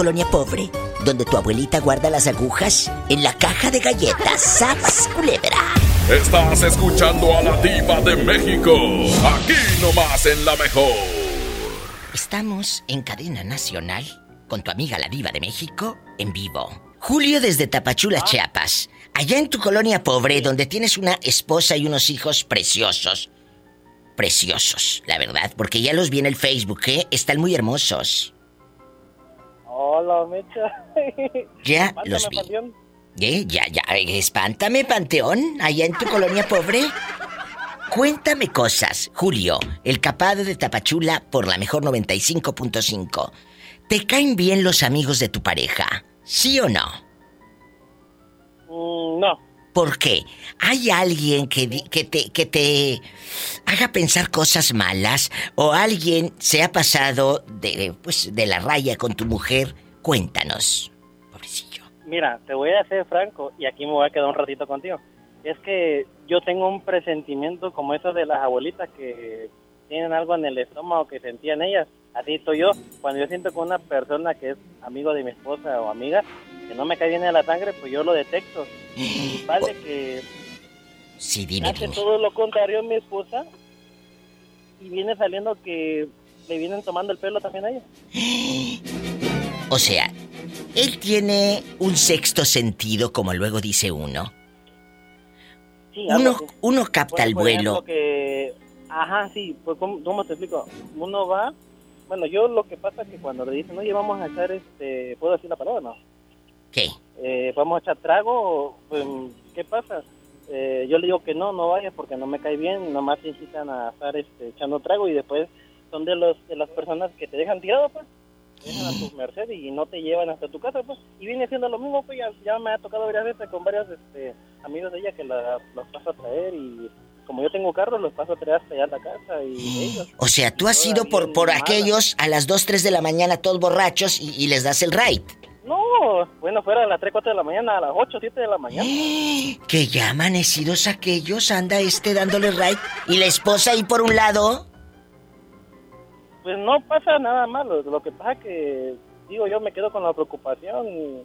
Colonia pobre, donde tu abuelita guarda las agujas, en la caja de galletas, ¡Sas, culebra! Estás escuchando a la diva de México. Aquí nomás en la mejor. Estamos en cadena nacional con tu amiga la diva de México en vivo. Julio desde Tapachula, Chiapas. Allá en tu colonia pobre, donde tienes una esposa y unos hijos preciosos. Preciosos, la verdad, porque ya los vi en el Facebook, ¿eh? Están muy hermosos. Hola, Mecha. Ya Mándame, los vi. Panteón. ¿Eh? Ya, ya. Espántame, Panteón, allá en tu colonia pobre. Cuéntame cosas, Julio, el capado de Tapachula por la mejor 95.5. ¿Te caen bien los amigos de tu pareja? ¿Sí o no? Mm, no. ¿Por qué? ¿Hay alguien que, que, te, que te haga pensar cosas malas? ¿O alguien se ha pasado de, pues, de la raya con tu mujer? Cuéntanos. Mira, te voy a ser franco y aquí me voy a quedar un ratito contigo. Es que yo tengo un presentimiento como eso de las abuelitas que tienen algo en el estómago que sentían ellas. Así estoy yo. Cuando yo siento con una persona que es amigo de mi esposa o amiga, que no me cae bien en la sangre, pues yo lo detecto. Y vale que Sí, dime, hace dime. todo lo contrario mi esposa y viene saliendo que le vienen tomando el pelo también a ella. O sea, él tiene un sexto sentido, como luego dice uno. Sí, Uno, así. uno capta Bueno, el vuelo. ejemplo, que, ajá, sí, pues ¿cómo, cómo te explico? Uno va, bueno, yo lo que pasa es que cuando le dicen, oye, vamos a echar, este, ¿puedo decir la palabra no? ¿Qué? Eh, vamos a echar trago, pues, ¿qué pasa? Eh, yo le digo que no, no vayas porque no me cae bien, nomás te incitan a estar este, echando trago y después son de los de las personas que te dejan tirado, pues, te dejan a tu merced y no te llevan hasta tu casa, pues, y viene siendo lo mismo, pues, ya, ya me ha tocado varias veces con varios este, amigos de ella que la, los paso a traer y como yo tengo carro, los paso a traer hasta allá a la casa y ellos. O sea, tú has ido por, por aquellos a las 2, 3 de la mañana todos borrachos y, y les das el ride. No, bueno, fuera a las 3, 4 de la mañana, a las 8, 7 de la mañana. Que ya amanecidos aquellos anda este dándole ride y la esposa ahí por un lado. Pues no pasa nada malo, lo que pasa que, digo, yo me quedo con la preocupación,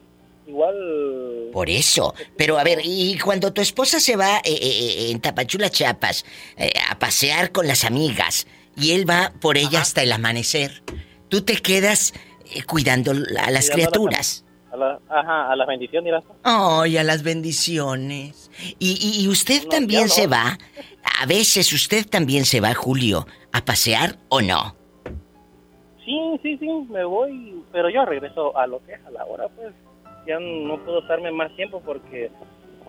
igual... Por eso. Pero a ver, y cuando tu esposa se va eh, eh, eh, en Tapachula, Chiapas, eh, a pasear con las amigas y él va por ella hasta el amanecer, tú te quedas eh, cuidando a las Cuidando criaturas. A la, ajá, a las bendiciones. Ay, a las bendiciones. Y, y- y usted No, también no. se va. A veces usted también se va, Julio, a pasear o no. Sí, sí, sí, me voy, pero yo regreso a lo que es a la hora, pues. Ya no puedo estarme más tiempo porque,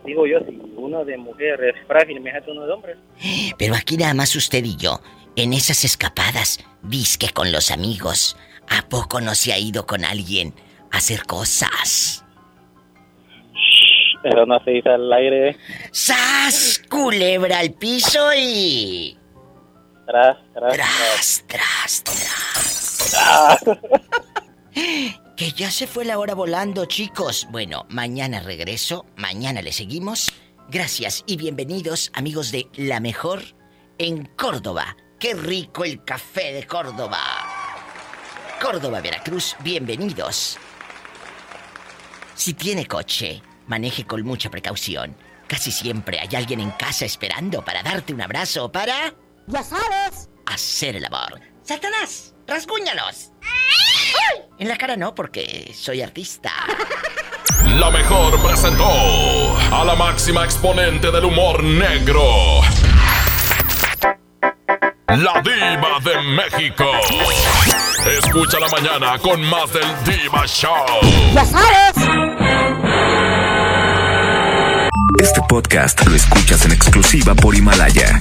digo yo, si uno de mujer es frágil, imagínate uno de hombre. Pero aquí nada más usted y yo, en esas escapadas, disque con los amigos. ¿A poco no se ha ido con alguien a hacer cosas? Pero no se dice al aire. ¡Sas! Culebra al piso y. Tras, tras, tras. Tras, tras, Ah. Que ya se fue la hora volando, chicos. Bueno, mañana regreso, mañana le seguimos. Gracias y bienvenidos, amigos de La Mejor en Córdoba. ¡Qué rico el café de Córdoba! Córdoba, Veracruz, bienvenidos. Si tiene coche, maneje con mucha precaución. Casi siempre hay alguien en casa esperando para darte un abrazo o para... Ya sabes. Hacer el amor. ¡Satanás! ¡Rasguñalos! ¡Ay! En la cara no, porque soy artista. La mejor presentó a la máxima exponente del humor negro. La diva de México. Escucha la mañana con más del Diva Show. Ya sabes. Este podcast lo escuchas en exclusiva por Himalaya.